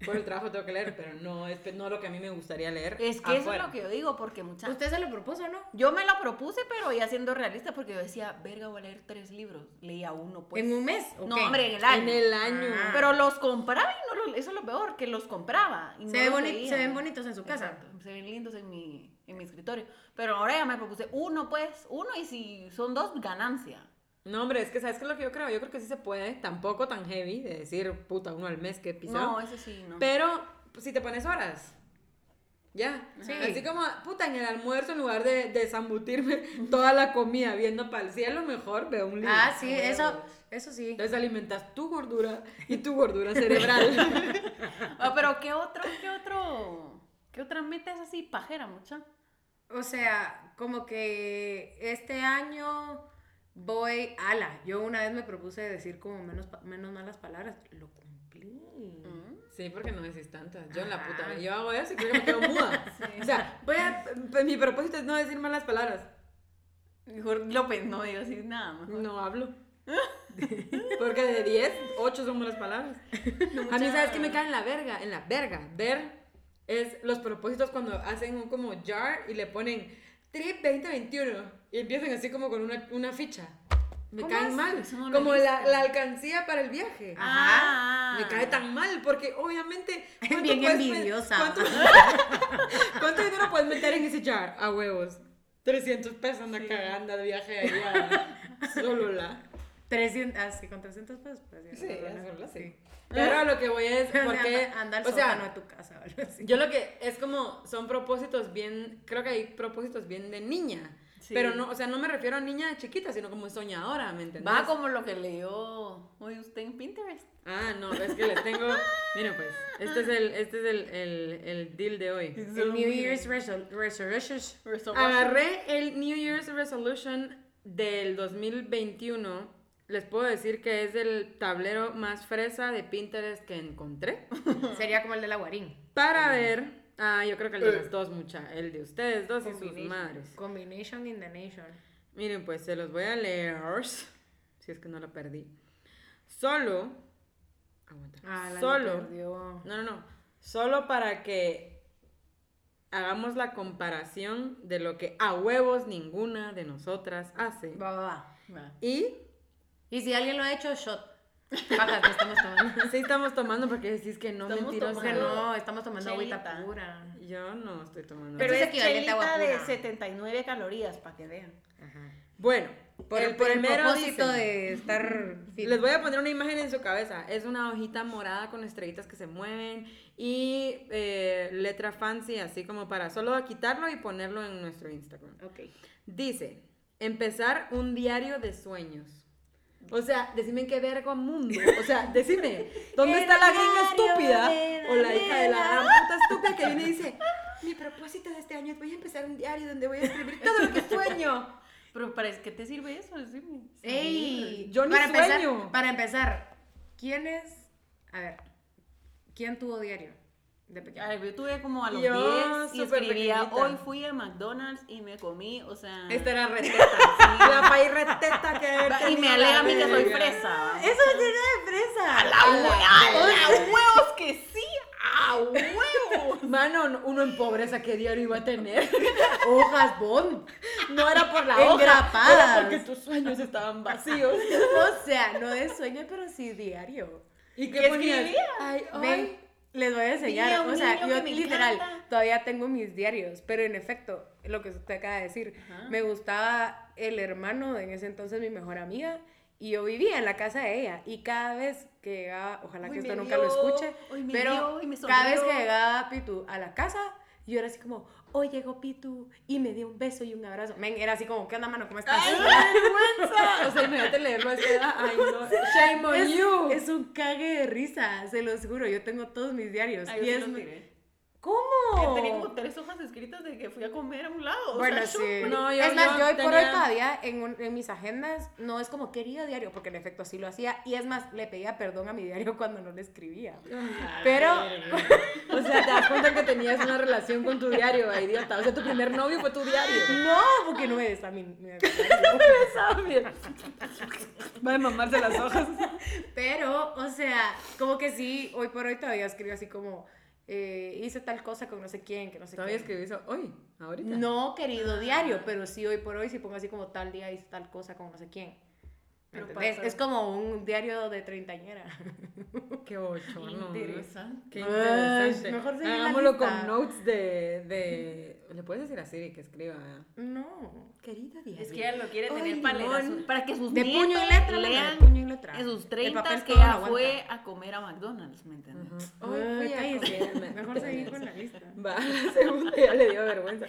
Por el trabajo tengo que leer, pero no es no lo que a mí me gustaría leer. Es que eso es lo que yo digo, porque muchas... Usted se lo propuso, ¿no? Yo me lo propuse, pero ya siendo realista, porque yo decía, verga, voy a leer tres libros. Leía uno, pues. ¿En un mes? ¿o No, hombre, en el año. En el año. Ah. Pero los compraba y no los... Eso es lo peor, que los compraba. y Se, no ve los boni- se ven bonitos en su casa. Exacto, se ven lindos en mi, en mi escritorio. Pero ahora ya me propuse uno, pues, uno, y si son dos, ganancia. No, hombre, es que ¿sabes qué es lo que yo creo? Yo creo que sí se puede, tampoco tan heavy, de decir, puta, uno al mes que pisó. No, eso sí, no. Pero pues, si te pones horas, ya. Sí. Así como, puta, en el almuerzo, en lugar de, de zambutirme toda la comida viendo para el cielo, mejor veo un libro. Ah, sí, A huevo. eso, eso sí. Entonces alimentas tu gordura y tu gordura cerebral. Ah, pero ¿qué otro, qué otro, qué otra meta es así pajera, mucha? O sea, como que este año voy, ala, yo una vez me propuse decir como menos, menos malas palabras, lo cumplí. Sí, porque no decís tantas. Yo en la puta, yo hago eso y creo que me quedo muda. O sea, voy a, pues, mi propósito es no decir malas palabras. Mejor López, no digo así nada. mejor. No hablo. Porque de 10, 8 son malas palabras. A mí, ¿sabes qué me cae en la verga? En la verga. Ver es los propósitos cuando hacen un como jar y le ponen Trip 2021 y empiezan así como con una, una ficha. Me ¿Cómo caen es? mal. No como la, la alcancía para el viaje. Ah. Me cae tan mal porque obviamente. ¿cuánto Bien envidiosa. ¿cuánto, cuánto dinero puedes meter en ese jar? A huevos. 300 pesos anda cagando de viaje allá. Solo la. 300, ah, sí, con 300 pesos. Pues, Sí, ¿verdad? eso lo sé. Pero a lo que voy es porque. anda, al o sea, sótano de tu casa algo así. yo lo que es como. Son propósitos bien. Creo que hay propósitos bien de niña. Sí. Pero no, o sea, no me refiero a niña chiquita, sino como soñadora, ¿me entendés? Va como lo que leyó hoy usted en Pinterest. Ah, no, es que les tengo. Miren, pues, este es el, este es el, el, el deal de hoy. El New Year's resol- resolutions. Agarré el New Year's Resolution del 2021. Les puedo decir que es el tablero más fresa de Pinterest que encontré. Sería como el de la Guarín. Para ver. Ah, yo creo que el de las dos, mucha. El de ustedes dos y sus madres. Combination in the nation. Miren, pues se los voy a leer. Si es que no la perdí. Solo. Aguanta. Ah, la solo. perdió. No, no, no. Solo para que hagamos la comparación de lo que a huevos ninguna de nosotras hace. Va, va. Va. Y Y si alguien lo ha hecho, shot. Baja, que estamos tomando. sí estamos tomando porque decís que no Estamos mentirosa. Que no, estamos tomando agüita Chelita. pura. Yo no estoy tomando. Pero es es equivalente a agua chelita de pura. 79 calorías, para que vean. Bueno, Por el el, por el propósito de estar fit. Les voy a poner una imagen en su cabeza. Es una hojita morada con estrellitas que se mueven y eh, letra fancy, así como para solo quitarlo y ponerlo en nuestro Instagram. Ok. Dice, empezar un diario de sueños. O sea, decime en qué vergo mundo. O sea, decime, ¿dónde está la gringa estúpida? O la hija de la gran puta estúpida que viene y dice, mi propósito de este año es voy a empezar un diario donde voy a escribir todo lo que sueño. Pero ¿para qué te sirve eso? Decime. ¡Ey! Yo ni para sueño. Empezar, para empezar, ¿quién es? A ver, ¿quién tuvo diario de pequeño? Ay, yo tuve como a los Yo, 10 y escribía, pequeñita. hoy fui a McDonald's y me comí, o sea... Esta era reteta. La país reteta que y me alega a mí que soy fresa. ¡Eso no tiene de fresa! ¡A la huevos que sí! ¡A huevos! Mano, no- uno en pobreza, ¿qué diario iba a tener? ¡Hojas Bond! No era por la hoja, Engrapadas. era porque tus sueños estaban vacíos. O sea, no de sueño, pero sí diario. ¿Y ¿Qué ponías? escribías? Ay, hoy Les voy a enseñar, o sea, yo literal encanta. todavía tengo mis diarios, pero en efecto, lo que usted acaba de decir, Ajá. me gustaba el hermano de en ese entonces mi mejor amiga y yo vivía en la casa de ella y cada vez que llegaba, ojalá Hoy que esto nunca lo escuche, pero me cada vez que llegaba Pitu a la casa, yo era así como, hoy llegó Pitu y me dio un beso y un abrazo. Men, era así como, ¿qué onda, mano? ¿Cómo estás? ¡Ay, qué vergüenza! O sea, imagínate leerlo a esa edad. Ay, no. Shame on es, you. es un cague de risa, se los juro, yo tengo todos mis diarios. Ay, yo y sí es, los tiré. ¿Cómo? Tenía como tres hojas escritas de que fui a comer a un lado. o Bueno, sea, sí. yo- No, yo- es más, yo yo hoy por hoy todavía en, un- en mis agendas no es como quería diario, porque en efecto así lo hacía. Y es más, le pedía perdón a mi diario cuando no le escribía. Pero, O sea, te das cuenta que tenías una relación con tu diario, idiota. O sea, tu primer novio fue tu diario. no, porque no me besa mi, mi Mira. Va a mamarse las hojas. Pero, o sea, como que sí, hoy por hoy todavía escribo así como, eh, hice tal cosa con no sé quién, que no sé Todavía quién. escribí eso hoy, ahorita. No, querido diario, pero sí hoy por hoy sí pongo así como tal día hice tal cosa con no sé quién. Es como un diario de treintañera. Qué bochorno. Interesante. Qué Ay, interesante. mejor seguir la Hagámoslo lista. con notes de, de... ¿Le puedes decir a Siri que escriba? No. Querido diario. Es que ella lo quiere Ay, tener para, para que sus De nietos puño y letra, lean. De puño y letra. en sus El 30 papel que ella aguanta. fue a comer a McDonald's, ¿me entiendes? Ay, cállese. comerme. Mejor seguir con la lista. Va, la segunda ya le dio vergüenza.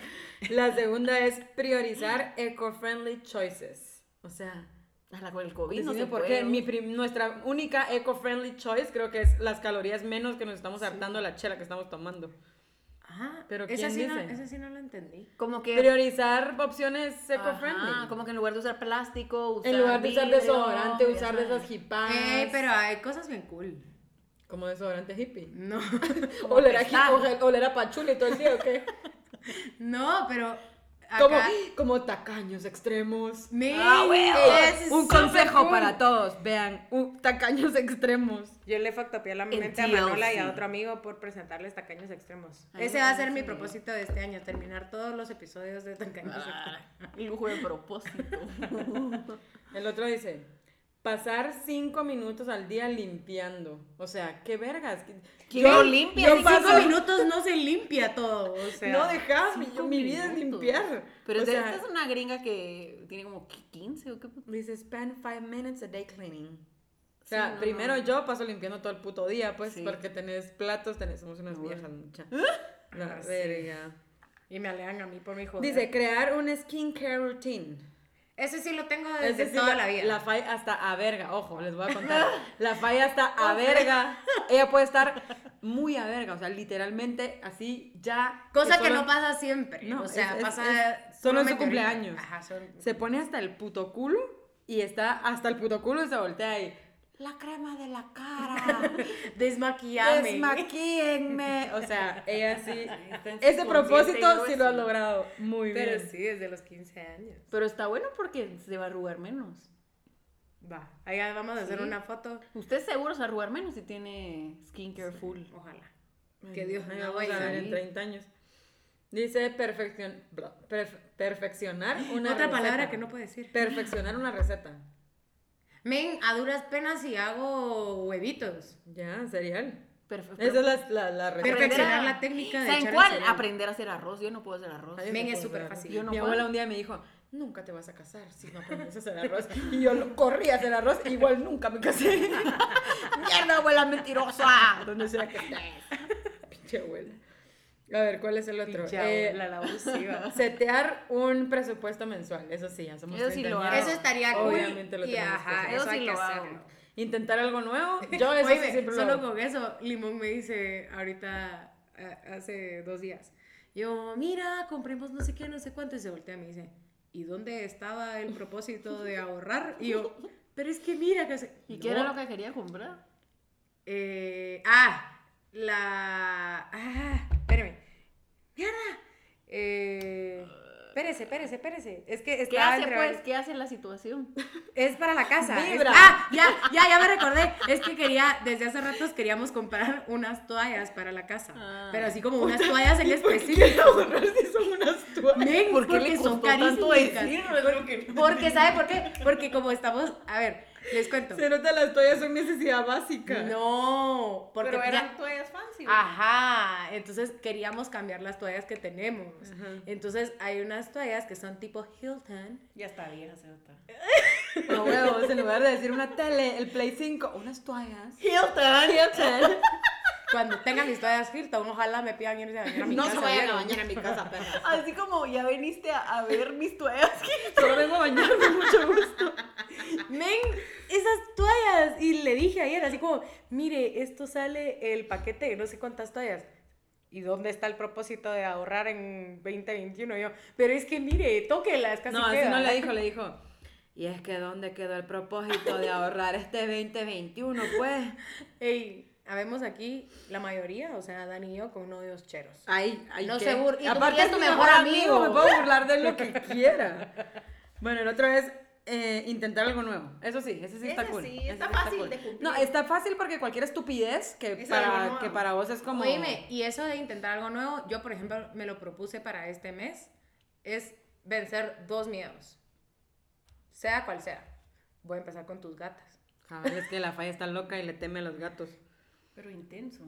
La segunda es priorizar eco-friendly choices. O sea, con el COVID no decime se por puede. qué mi prim- nuestra única eco-friendly choice creo que es las calorías menos que nos estamos hartando la chela que estamos tomando. Ah, Pero esa ¿quién sí, no, dice? esa sí no la entendí. Como que... Priorizar opciones eco-friendly. Como que en lugar de usar plástico, usar En lugar de usar vidrio, desodorante, ya usar de esas hipas. Eh, pero hay cosas bien cool. Como desodorante hippie. No. Oler a, apestar. hippie, oler a pachuli todo el día, ¿o qué? no, pero. Como, Acá, como tacaños extremos. Ah, es un consejo cool. para todos, vean, un- tacaños extremos. Yo le factopié la En mente a Manola y a otro amigo por presentarles Tacaños Extremos. Ay, Ese va a ser mi propósito de este año, terminar todos los episodios de Tacaños Ah, Extremos. lujo de propósito. El otro dice, pasar cinco minutos al día limpiando. O sea, qué vergas. ¿Quién lo limpia? Yo En paso- cinco minutos no se limpia todo, o sea. no dejas, mi, vida es limpiar. Pero o sea, esta es una gringa que tiene como 15 o qué dice, spend five minutes a day cleaning. O sea, Sí, no, primero no. yo paso limpiando todo el puto día, pues, Sí. porque tenés platos, tenés, somos unas viejas, mucha. La Ah, sí. verga. Y me alegan a mí por mi hijo. Dice, crear un skincare routine. Ese sí lo tengo Es desde decir, toda la vida. La falla hasta a verga, ojo, les voy a contar. La falla hasta a verga. Ella puede estar muy a verga, o sea, literalmente así ya. Cosa que solo- no pasa siempre. No, o sea, es- pasa. es solo en su cumpleaños. Ajá, son- Se pone hasta el puto culo y está hasta el puto culo y se voltea y. La crema de la cara. Desmaquillame. Desmaquíenme. O sea, ella sí. Ese propósito sí lo ha logrado muy Pero bien. sí, desde los 15 años. Pero está bueno porque se va a arrugar menos. Va, allá vamos a hacer una foto. Usted seguro se va a arrugar menos si tiene skincare full. Ojalá. Ay, Que Dios me vamos vaya a ver en ahí. 30 años. Dice perfeccion- perfeccionar una Otra receta. palabra que no puedo decir. Perfeccionar una receta. Men, a duras penas y hago huevitos. Ya, cereal. Perfecto. Esa es la, la, la receta. Perfeccionar la técnica de ¿Saben cuál? Aprender a hacer arroz. Yo no puedo hacer arroz. Ay, Men, no es súper fácil. arroz. Yo no Mi puedo. abuela un día me dijo, nunca te vas a casar si no aprendes a hacer arroz. Y yo corrí a hacer arroz, igual nunca me casé. Mierda, abuela mentirosa. Donde sea que estés. Pinche abuela. A ver, ¿cuál es el otro? Eh, la abusiva. Setear un presupuesto mensual, eso sí, ya somos Eso sí lo treintañeros. hago. Eso estaría cool. Obviamente lo y tenemos que ajá, hacer. eso sí que lo hago. hacerlo. Intentar algo nuevo, yo eso sí Oye, siempre lo solo hago. con eso, Limón me dice ahorita, a- hace dos días, yo, mira, compremos no sé qué, no sé cuánto, y se voltea y me dice, ¿y dónde estaba el propósito de ahorrar? Y yo, pero es que mira que se... ¿Y qué era lo que quería comprar? Eh, ah, la... Ah, espérame. ¡Mierda! Eh, espérese, espérese, espérese. Es que ¿Qué hace entre pues? ¿Qué hace la situación? Es para la casa. es- Vibra. ah, ya, ya, ya me recordé. Es que quería, desde hace ratos queríamos comprar unas toallas para la casa. Ah. Pero así como unas toallas en ¿Qué específico. ahorrar si son unas toallas? Men, ¿Por qué porque le son tanto carísimas. Es lo que no- Porque, ¿sabe por qué? Porque como estamos, a ver, Les cuento. Se nota las toallas son necesidad básica. No, porque Pero eran toallas fancy. Ajá, entonces queríamos cambiar las toallas que tenemos. Ajá. Entonces hay unas toallas que son tipo Hilton. Ya está vieja, se nota. No huevos, en lugar de decir una tele, el Play 5, unas toallas. Hilton. Hilton. Cuando tengan mis toallas Hilton, ojalá me pidan irse a bañar a mi No casa. se vayan a bañar en mi casa, perra. Así como ya viniste a, a ver mis toallas. Solo vengo a bañarme, mucho gusto. Men, esas toallas. Y le dije ayer, así como, mire, esto sale el paquete de no sé cuántas toallas. ¿Y dónde está el propósito de ahorrar en 2021? Yo, pero es que mire, tóquelas, casi No, así queda". no le dijo, le dijo. Y es que ¿dónde quedó el propósito de ahorrar este 2021, pues? Ey, habemos aquí la mayoría, o sea, Dani y yo, con novios cheros. Ay, ay, No ¿qué? se bur- y tu Aparte es tu mejor mejor amigo, amigo. me puedo burlar de lo que quiera. Bueno, el otro es eh, intentar algo nuevo. Eso sí, ese sí está Ese cool. sí, ese está fácil de cumplir. No, está fácil porque cualquier estupidez que, Es para, que para vos es como... Oíme, y eso de intentar algo nuevo, yo, por ejemplo, me lo propuse para este mes, es vencer dos miedos. Sea cual sea. Voy a empezar con tus gatas. Cabal, es que la falla está loca y le teme a los gatos. Pero intenso.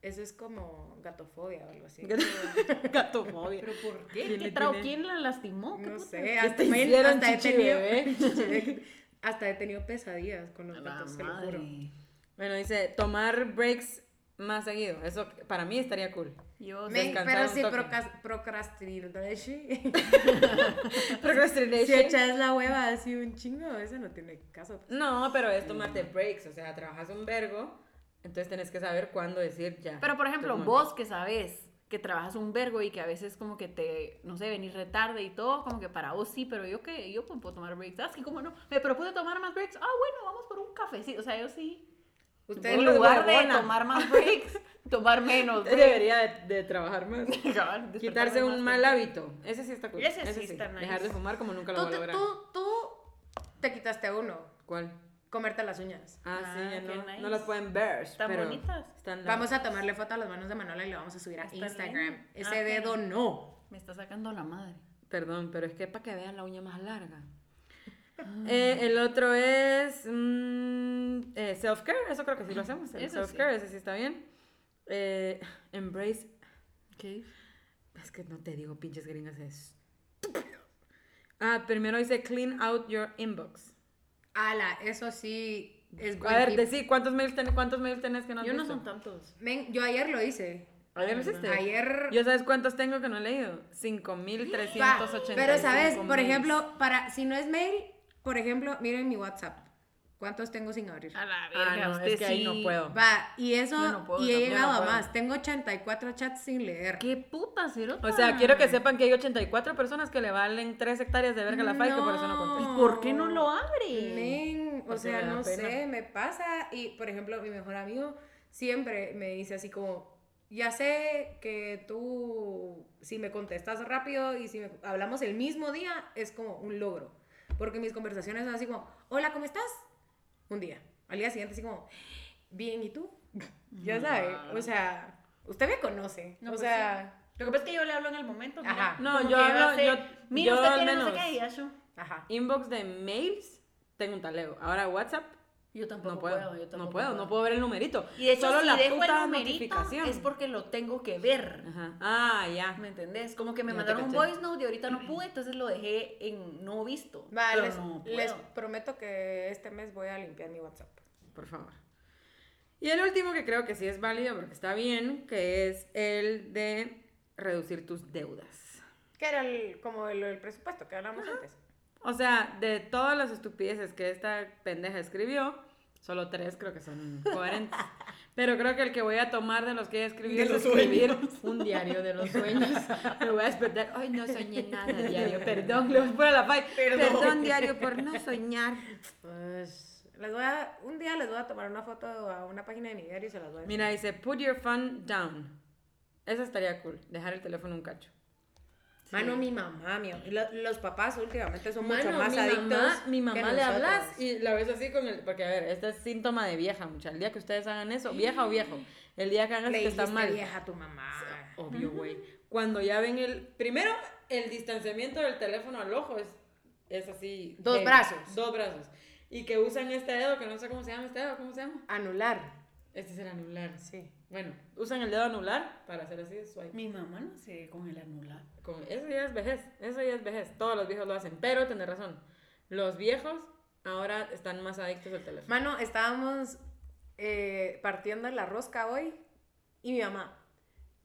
Eso es como gatofobia o algo así. Gatofobia. ¿Pero por qué? ¿Quién ¿Qué tiene? ¿Quién la lastimó? ¿Qué No sé, ¿Qué hasta, hicieron, hasta he tenido, bebé? hasta he tenido pesadillas con los gatos, te lo juro. Bueno, dice, tomar breaks más seguido. Eso para mí estaría cool. Yo descansar pero un si toque. procras- procrastinar, si echas la hueva así un chingo, eso no tiene caso. No, pero es tomarte breaks. O sea, trabajas un vergo, entonces tenés que saber cuándo decir ya. Pero por ejemplo, vos que sabes que trabajas un vergo y que a veces como que te, no sé, venís retarde y todo, como que para vos sí, pero yo que yo puedo tomar breaks. ¿Sabes que como no? Me propuse tomar más breaks. Ah, bueno, vamos por un cafecito. O sea, yo sí. Usted en lugar de huevona. tomar más breaks, tomar menos. Usted debería de, de trabajar más. Quitarse un más mal temprano. hábito. Ese sí está cool. Ese sí está nice. Dejar de fumar como nunca lo tú, voy a lograr. tú, tú te quitaste uno, ¿Cuál? Comerte las uñas. Ah, sí, Ah, ya qué no. nice. No las pueden ver. Están pero bonitas. Están Vamos a tomarle foto a las manos de Manuela y le vamos a subir a Instagram. bien. Ese Ah, dedo no. Me está sacando la madre. Perdón, pero es que para que vean la uña más larga. Ah. Eh, el otro es mm, eh, self-care, eso creo que sí lo hacemos. El Eso sí. self-care, ese sí está bien. Eh, embrace. ¿Qué? Es que no te digo pinches gringas, es estúpido. Ah, primero dice clean out your inbox. Ala, eso sí es A ver, decí, ¿cuántos mails, ten- ¿cuántos mails tenés que no has Yo no visto? son tantos. Men, yo ayer lo hice. ¿Ayer lo hiciste? Ayer. ¿Yo sabes cuántos tengo que no he leído? Va, 5.385 Pero sabes, por mails. ejemplo, para si no es mail, por ejemplo, miren mi WhatsApp. ¿Cuántos tengo sin abrir? A la Ah, verga, no, usted es que ahí no puedo. Va, y eso, no puedo y he llegado no a más. Tengo 84 chats sin leer. ¿Qué puta, Cerota? O sea, quiero que sepan que hay 84 personas que le valen 3 hectáreas de verga a la FAI que por eso no No. contesto. ¿Por qué no lo abre? Men, o sea, no pena. sé, me pasa. Y, por ejemplo, mi mejor amigo siempre me dice así como, ya sé que tú, si me contestas rápido y si me- hablamos el mismo día, es como un logro. Porque mis conversaciones son así como, hola, ¿cómo estás? Un día. Al día siguiente así como, bien, ¿y tú? ya sabe, o sea, usted me conoce. No, o pues sea, Lo que pasa es que yo le hablo en el momento. mira, Ajá. No, yo hablo- yo- Mira, yo usted tiene no sé menos- qué. Inbox de mails, tengo un taleo. Ahora WhatsApp, Yo tampoco no puedo. puedo. yo tampoco no puedo, no puedo ver el numerito. Y de hecho, Solo si la dejo puta el numerito, notificación. es porque lo tengo que ver. Ajá. Ah, ya. ¿Me entendés? Como que me mandaron un voice note y ahorita no pude, entonces lo dejé en no visto. Va, pero les, no les puedo. prometo que este mes voy a limpiar mi WhatsApp. Por favor. Y el último que creo que sí es válido porque está bien, que es el de reducir tus deudas. Que era el, como el, el presupuesto que hablamos antes. O sea, de todas las estupideces que esta pendeja escribió, solo tres creo que son coherentes. Pero creo que el que voy a tomar de los que ella escribió es escribir un diario de los sueños. Me voy a despertar. Ay, no soñé nada, diario. Perdón, le voy a poner la fai. Perdón. diario, por no soñar. Pues les voy a, un día les voy a tomar una foto a una página de mi diario y se las voy a Mira, dice, put your phone down. Eso estaría cool, dejar el teléfono un cacho. Mano, mi mamá, mi, lo- los papás últimamente son mucho Mano, más mi adictos. mamá, mi que mamá le nosotros. hablas y la ves así con el... Porque, a ver, este es síntoma de vieja, mucha. El día que ustedes hagan eso, vieja o viejo, el día que hagan Le que está mal. vieja a tu mamá. Obvio, güey. Cuando ya ven el... Primero, el distanciamiento del teléfono al ojo es, es así... Dos heavy. brazos. Dos brazos. y que usan este dedo, que no sé cómo se llama este dedo, ¿cómo se llama? Anular. Este es el anular. Sí. Bueno, usan el dedo anular para hacer así swipe. Mi mamá no sé con el anular. Con- eso ya es vejez, eso ya es vejez. Todos los viejos lo hacen, pero tenés razón. Los viejos ahora están más adictos al teléfono. Mano, estábamos eh, partiendo la rosca hoy y mi mamá,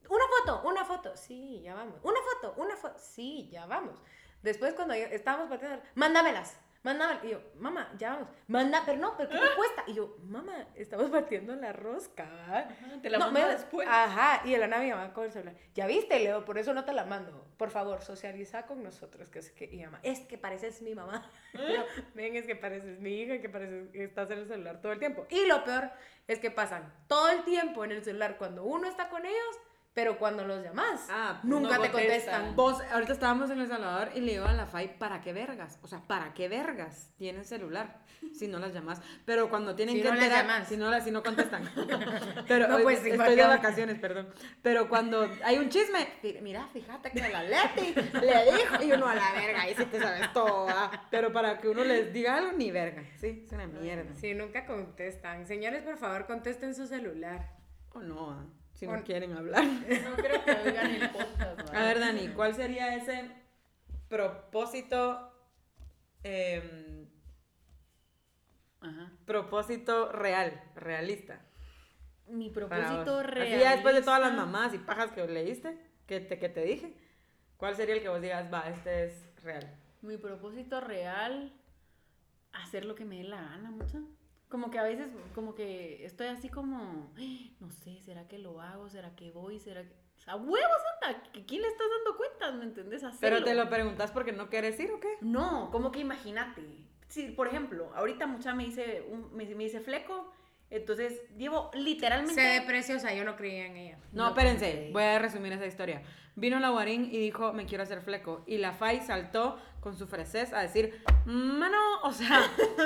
una foto, una foto, sí, ya vamos, una foto, una foto, sí, ya vamos. Después cuando yo- estábamos partiendo, mándamelas, mándamelas. Y yo, mamá, ya vamos, manda, pero no, pero ¿qué te cuesta? Y yo, mamá, estamos partiendo la rosca, ¿va? te la No, mando me- después. Ajá, y de la nave mi mamá con el celular. Ya viste, Leo, por eso no te la mando. Por favor, socializa con nosotros. Que, es que, y mamá, es que pareces mi mamá. Y yo, Ven, es que pareces mi hija, que pareces que estás en el celular todo el tiempo. Y lo peor es que pasan todo el tiempo en el celular cuando uno está con ellos, pero cuando los llamas, Ah, nunca no te contestan. Vos, ahorita estábamos en El Salvador y le digo a la FAI, ¿para qué vergas? O sea, ¿para qué vergas tienen celular si no las llamas? Pero cuando tienen Si que no las enterar- llamas. si no, las- si no contestan. Pero No, pues, igual estoy de vacaciones, perdón. Pero cuando hay un chisme, mira, fíjate que la Leti le dijo, y uno a la verga, ahí sí te sabes todo, ¿va? Pero para que uno les diga algo, ni verga, sí, es una mierda. Sí, nunca contestan. Señores, por favor, contesten su celular. O no, ¿va? Si no quieren hablar. No creo que oigan el podcast. A ver, Dani, ¿cuál sería ese propósito, em, Ajá. propósito real, realista? Mi propósito real. Ya después de todas las mamás y pajas que leíste, que te, que te dije, ¿cuál sería el que vos digas, va, este es real? Mi propósito real, hacer lo que me dé la gana, mucho. Como que a veces, como que estoy así como, "Ay, no sé, ¿será que lo hago? ¿Será que voy? ¿Será que...? A huevos, anda, ¿que ¿quién le estás dando cuentas? ¿Me entendés? Pero Hacerlo. te lo preguntas porque no quieres ir o qué? No, como que imagínate. Si, por ejemplo, ahorita mucha me dice, un- me, me dice fleco, entonces llevo literalmente... Se ve preciosa, yo no creía en ella. No, No, espérense, voy a resumir esa historia. Vino la Guarín y dijo, me quiero hacer fleco. Y la Fai saltó con su fresés a decir, mano, o sea,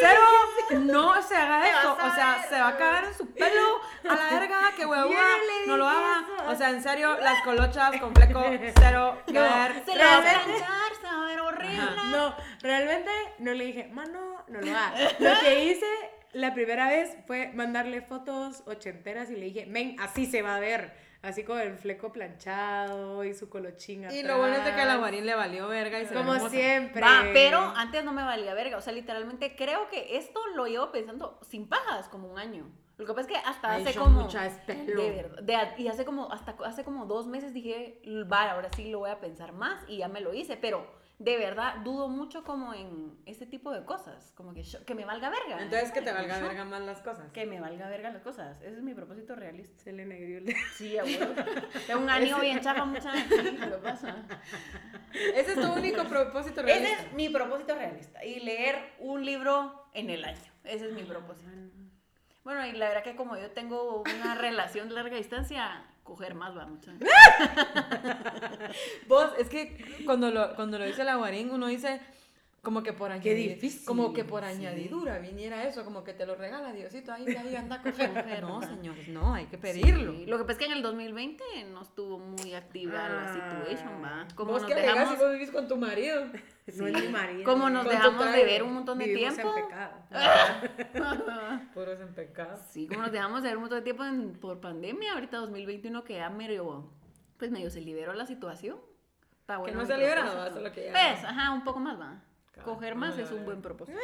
cero, no se haga eso. O sea, se va a cagar en su pelo, a la verga, que hueva, Yo no lo haga. O sea, en serio, las colochas con fleco, cero, que ver. Se va a planchar, se va a ver horrible. No, realmente no le dije, mano, no lo hagas. Lo que hice la primera vez fue mandarle fotos ochenteras y le dije, ven, así se va a ver. Así con el fleco planchado y su colochín Y lo bueno es de que a la atrás. Guarín le valió verga y se Como hermosa. siempre. Va, pero antes no me valía verga. O sea, literalmente creo que esto lo llevo pensando sin pajas como un año. Lo que pasa es que hasta Ay, hace como. De verdad. de- y hace como, hasta hace como dos meses dije, va, ahora sí lo voy a pensar más y ya me lo hice. Pero de verdad dudo mucho como en ese tipo de cosas. Como que, yo- que me valga verga. Entonces que te valga Ajá. verga más las cosas. Que me valga verga las cosas. Ese es mi propósito realista. Se le negrió el. Sí, a huevo. Tengo un anillo bien chafa, mucha gente. ¿Qué pasa? Ese es tu único propósito Ese realista. es mi propósito realista. Y leer un libro en el año. Ese es mi propósito. Bueno, y la verdad que como yo tengo una relación de larga distancia, coger más va mucho. Vos, es que cuando lo, cuando lo dice la Guarín, uno dice como que por añadidura, difícil, como que por sí. añadidura viniera eso, como que te lo regala Diosito, ahí, ahí anda a coger. No, señores, no, hay que pedirlo. Sí, Lo que pasa es que en el 2020 no estuvo muy activa la Ah. situation, va. Como Vos nos que dejamos, si vos vivís con tu marido. No es mi marido. como nos Con dejamos de ver un montón de Vivimos tiempo. en pecado. Puros en pecado. Sí, como nos dejamos de ver un montón de tiempo en- por pandemia, ahorita 2021 que ya medio, pues medio se liberó la situación. Está Que bueno no se ha liberado, hasta lo que ya- Pues, ajá, un poco más va. Coger más es un buen propósito.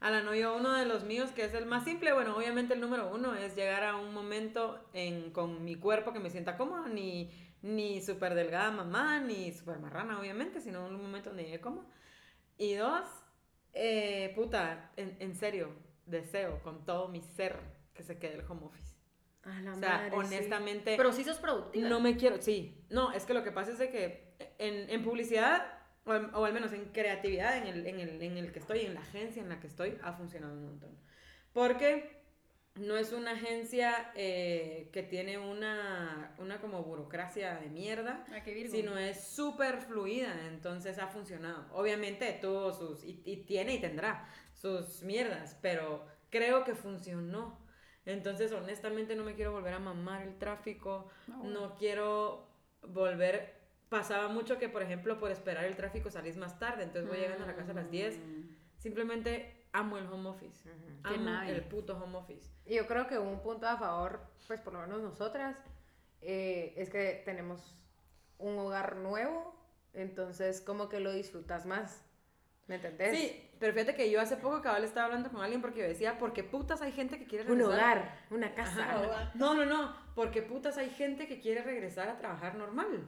Alan, no, yo uno de los míos, que es el más simple, bueno, obviamente el número uno es llegar a un momento en, con mi cuerpo que me sienta cómoda, ni, ni súper delgada mamá, ni súper marrana, obviamente, sino un momento donde llegue cómoda. Y dos, eh, puta, en, en serio, deseo con todo mi ser que se quede el home office. A la O sea, madre, sí. honestamente, Pero sí sos productiva. no me quiero, sí, no, es que lo que pasa es de que en, en publicidad, o, o al menos en creatividad, en el, en, el, en el que estoy, en la agencia en la que estoy, ha funcionado un montón. Porque no es una agencia eh, que tiene una, una como burocracia de mierda, Ah, sino es súper fluida, entonces ha funcionado. Obviamente tuvo sus, y, y tiene y tendrá sus mierdas, pero creo que funcionó. Entonces, honestamente, no me quiero volver a mamar el tráfico, no quiero volver... Pasaba mucho que, por ejemplo, por esperar el tráfico salís más tarde, entonces voy llegando a la casa a las 10. Mm. Simplemente amo el home office. Qué Amo el puto home office. Y Yo creo que un punto a favor, pues por lo menos nosotras, eh, es que tenemos un hogar nuevo, entonces como que lo disfrutas más. ¿Me entendés? Sí, pero fíjate que yo hace poco cabal estaba hablando con alguien porque yo decía, ¿por qué putas hay gente que quiere Un regresar? hogar, una casa. Ajá. No, no, no, porque putas hay gente que quiere regresar a trabajar normal.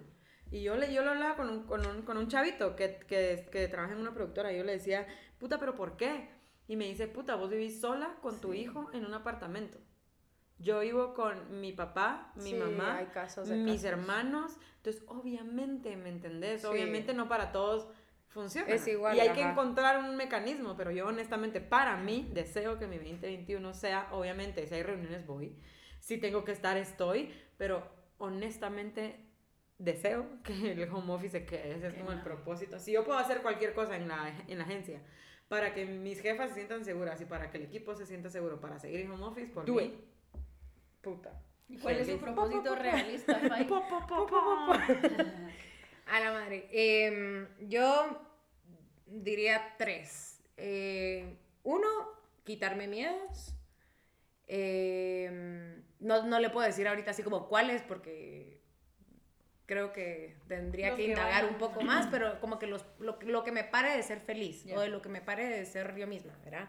Y yo, le, yo lo hablaba con un, con un, con un chavito que, que, que trabaja en una productora. Y yo le decía, puta, ¿pero por qué? Y me dice, puta, vos vivís sola con tu hijo en un apartamento. Yo vivo con mi papá, mi Sí, mamá, hay casos mis casos. hermanos. Entonces, obviamente, ¿me entendés? Sí. Obviamente no para todos funciona. Es igual, Y hay que ajá. encontrar un mecanismo, pero yo honestamente, para mí, deseo que mi 2021 sea, obviamente, si hay reuniones voy, si tengo que estar estoy, pero honestamente deseo que el home office se quede, ese es como el propósito. Si yo puedo hacer cualquier cosa en la, en la agencia para que mis jefas se sientan seguras y para que el equipo se sienta seguro para seguir en home office, por Do mí, it. puta. ¿Y cuál es su propósito realista, Fai? Po, po, po, po. A la madre. Em, yo diría tres. Eh, uno, quitarme miedos. Em, no, no le puedo decir ahorita así como cuáles porque creo que tendría que que indagar un poco más, pero como que los- lo, lo que me pare de ser feliz Ya. o de lo que me pare de ser yo misma, ¿verdad?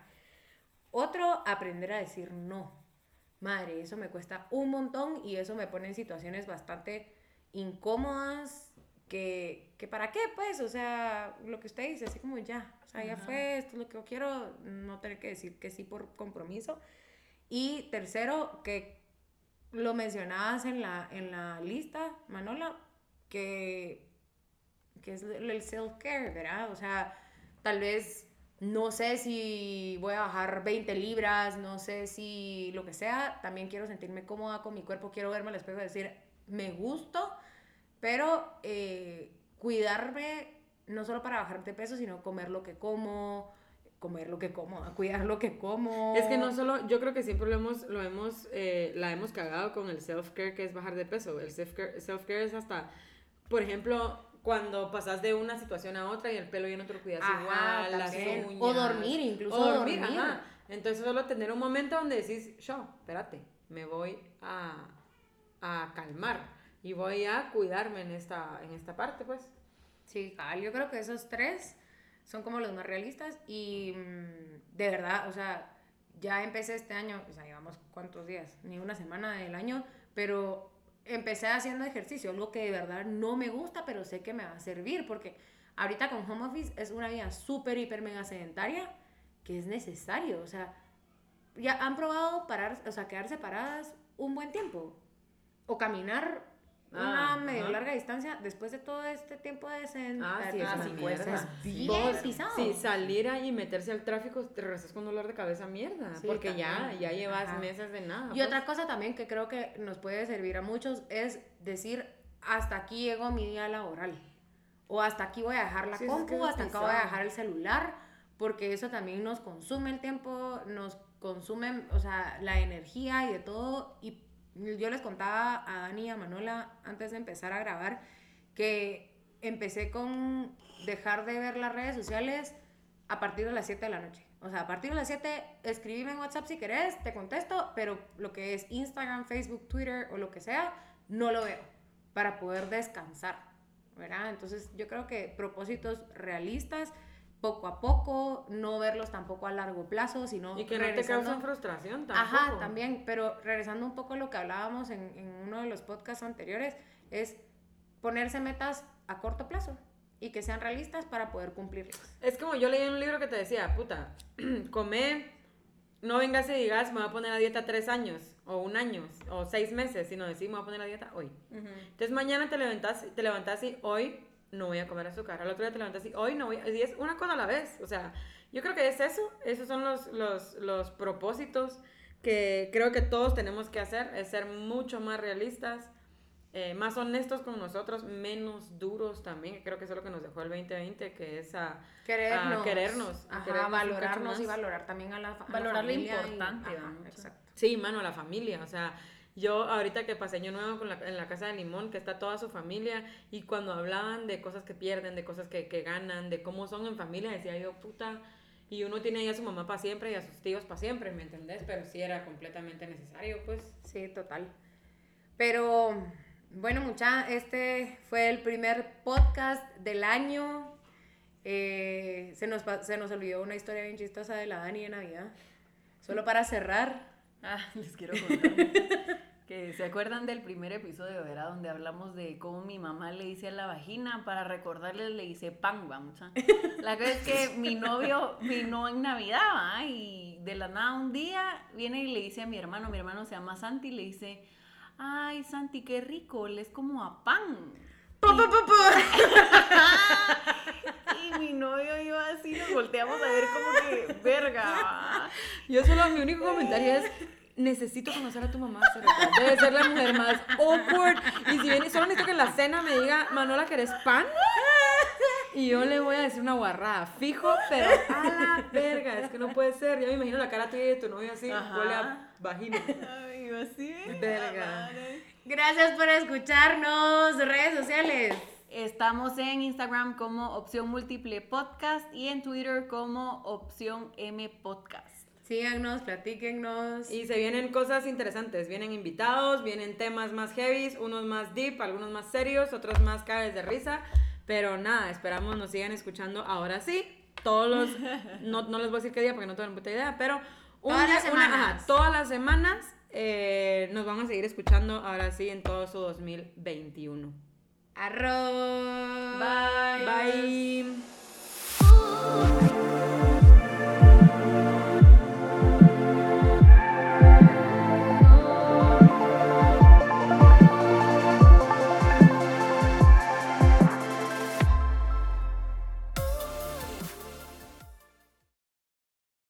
Otro, aprender a decir no. Madre, eso me cuesta un montón y eso me pone en situaciones bastante incómodas. Que, que para qué, pues, o sea, lo que usted dice, así como ya, o sea, ya Ajá. fue, esto es lo que yo quiero, no tener que decir que sí por compromiso. Y tercero, que lo mencionabas en la, en la lista, Manola, que, que es el el self-care, ¿verdad? O sea, tal vez no sé si voy a bajar 20 libras, no sé si lo que sea, también quiero sentirme cómoda con mi cuerpo, quiero verme al espejo y decir, me gusto, pero eh, cuidarme no solo para bajar de peso, sino comer lo que como, comer lo que como, cuidar lo que como. Es que no solo, yo creo que siempre lo hemos, lo hemos, eh, la hemos cagado con el self-care que es bajar de peso. El self-care self-care es hasta, por ejemplo, cuando pasas de una situación a otra y el pelo ya no te lo cuidas Ajá, igual, las también. uñas. O dormir, incluso O dormir, dormir. ajá. Entonces solo tener un momento donde decís, yo, espérate, me voy a, a calmar y voy a cuidarme en esta, en esta parte, pues. Sí, yo creo que esos tres son como los más realistas y mm, de verdad, o sea, ya empecé este año, o sea, llevamos cuántos días, ni una semana del año, pero empecé haciendo ejercicio, algo que de verdad no me gusta, pero sé que me va a servir porque ahorita con home office es una vida súper, hiper, mega sedentaria que es necesario, o sea, ya han probado parar, o sea, quedarse paradas un buen tiempo o caminar una Ah, medio larga distancia después de todo este tiempo de Ah, sí, sedentarismo. es sí, una cuesta. mierda. Es bien Vos, pisado. Sí, salir ahí y meterse al tráfico, te regresas con dolor de cabeza, mierda. Sí, porque ya, también. ya llevas Ajá. meses de nada. Y pues. otra cosa también que creo que nos puede servir a muchos es decir, hasta aquí llegó mi día laboral. O hasta aquí voy a dejar la Sí, eso es que compu, hasta acá voy a dejar el celular, porque eso también nos consume el tiempo, nos consume, o sea, la energía y de todo. Y yo les contaba a Dani y a Manola antes de empezar a grabar que empecé con dejar de ver las redes sociales a partir de las 7 de la noche. O sea, a partir de las 7, escribime en WhatsApp si querés, te contesto, pero lo que es Instagram, Facebook, Twitter o lo que sea, no lo veo para poder descansar, ¿verdad? Entonces yo creo que propósitos realistas, poco a poco, no verlos tampoco a largo plazo, sino Y que no te regresando- causen frustración tampoco. Ajá, también, pero regresando un poco a lo que hablábamos en, en uno de los podcasts anteriores, es ponerse metas a corto plazo y que sean realistas para poder cumplirlas. Es como yo leí en un libro que te decía, puta, come, no vengas y digas, me voy a poner a dieta tres años, o un año, o seis meses, sino decir, me voy a poner a dieta hoy. Entonces mañana te levantas, te levantas y hoy no voy a comer azúcar. Al otro día te levantas y hoy no voy a... Y es una cosa a la vez. O sea, yo creo que es eso. Esos son los, los, los propósitos que creo que todos tenemos que hacer. Es ser mucho más realistas, eh, más honestos con nosotros, menos duros también. Creo que eso es lo que nos dejó el 2020, que es a... Querernos. A querernos, a Ajá, querernos un cacho valorarnos y valorar también a la, a la Valorar lo familia y- importante, ajá, exacto. Sí, mano, la familia, o sea, yo ahorita que pasé año nuevo en la casa de Limón, que está toda su familia, y cuando hablaban de cosas que pierden, de cosas que, que ganan, de cómo son en familia, decía yo, puta, Y uno tiene ahí a su mamá para siempre y a sus tíos para siempre, ¿me entendés? Pero sí era completamente necesario, pues. Sí, total. Pero bueno, mucha, este fue el primer podcast del año. Eh, se, nos, se nos olvidó una historia bien chistosa de la Dani de Navidad. Solo para cerrar. Ah, les quiero contar. que se acuerdan del primer episodio, ¿verdad? Donde hablamos de cómo mi mamá le dice a la vagina, para recordarles le dice pan, vamos. La cosa es que mi novio vino en Navidad, ¿va? Y de la nada un día viene y le dice a mi hermano, mi hermano se llama Santi, y le dice, ay Santi, qué rico, le es como a pan. mi novio iba así, nos volteamos a ver como que, verga. Yo solo, mi único comentario es, necesito conocer a tu mamá. Debe ser la mujer más awkward. Y si viene, solo necesito que en la cena me diga, Manola, ¿querés pan? Y yo le voy a decir una guarrada, fijo, pero a la verga, es que no puede ser. Ya me imagino la cara tuya de tu novio así, Ajá. huele a vagina. Ay, así. Verga. Gracias por escucharnos. Redes sociales. Estamos en Instagram como Opción Múltiple Podcast y en Twitter como Opción M Podcast. Síganos, platíquennos. Y se vienen cosas interesantes, vienen invitados, vienen temas más heavy, unos más deep, algunos más serios, otros más caes de risa. Pero nada, esperamos nos sigan escuchando ahora sí. Todos los, no, no les voy a decir qué día porque no tengo ni puta idea, pero un Todas día- las una- ajá, todas las semanas eh, nos van a seguir escuchando ahora sí en todo su 2021. Arroz. Bye. Bye.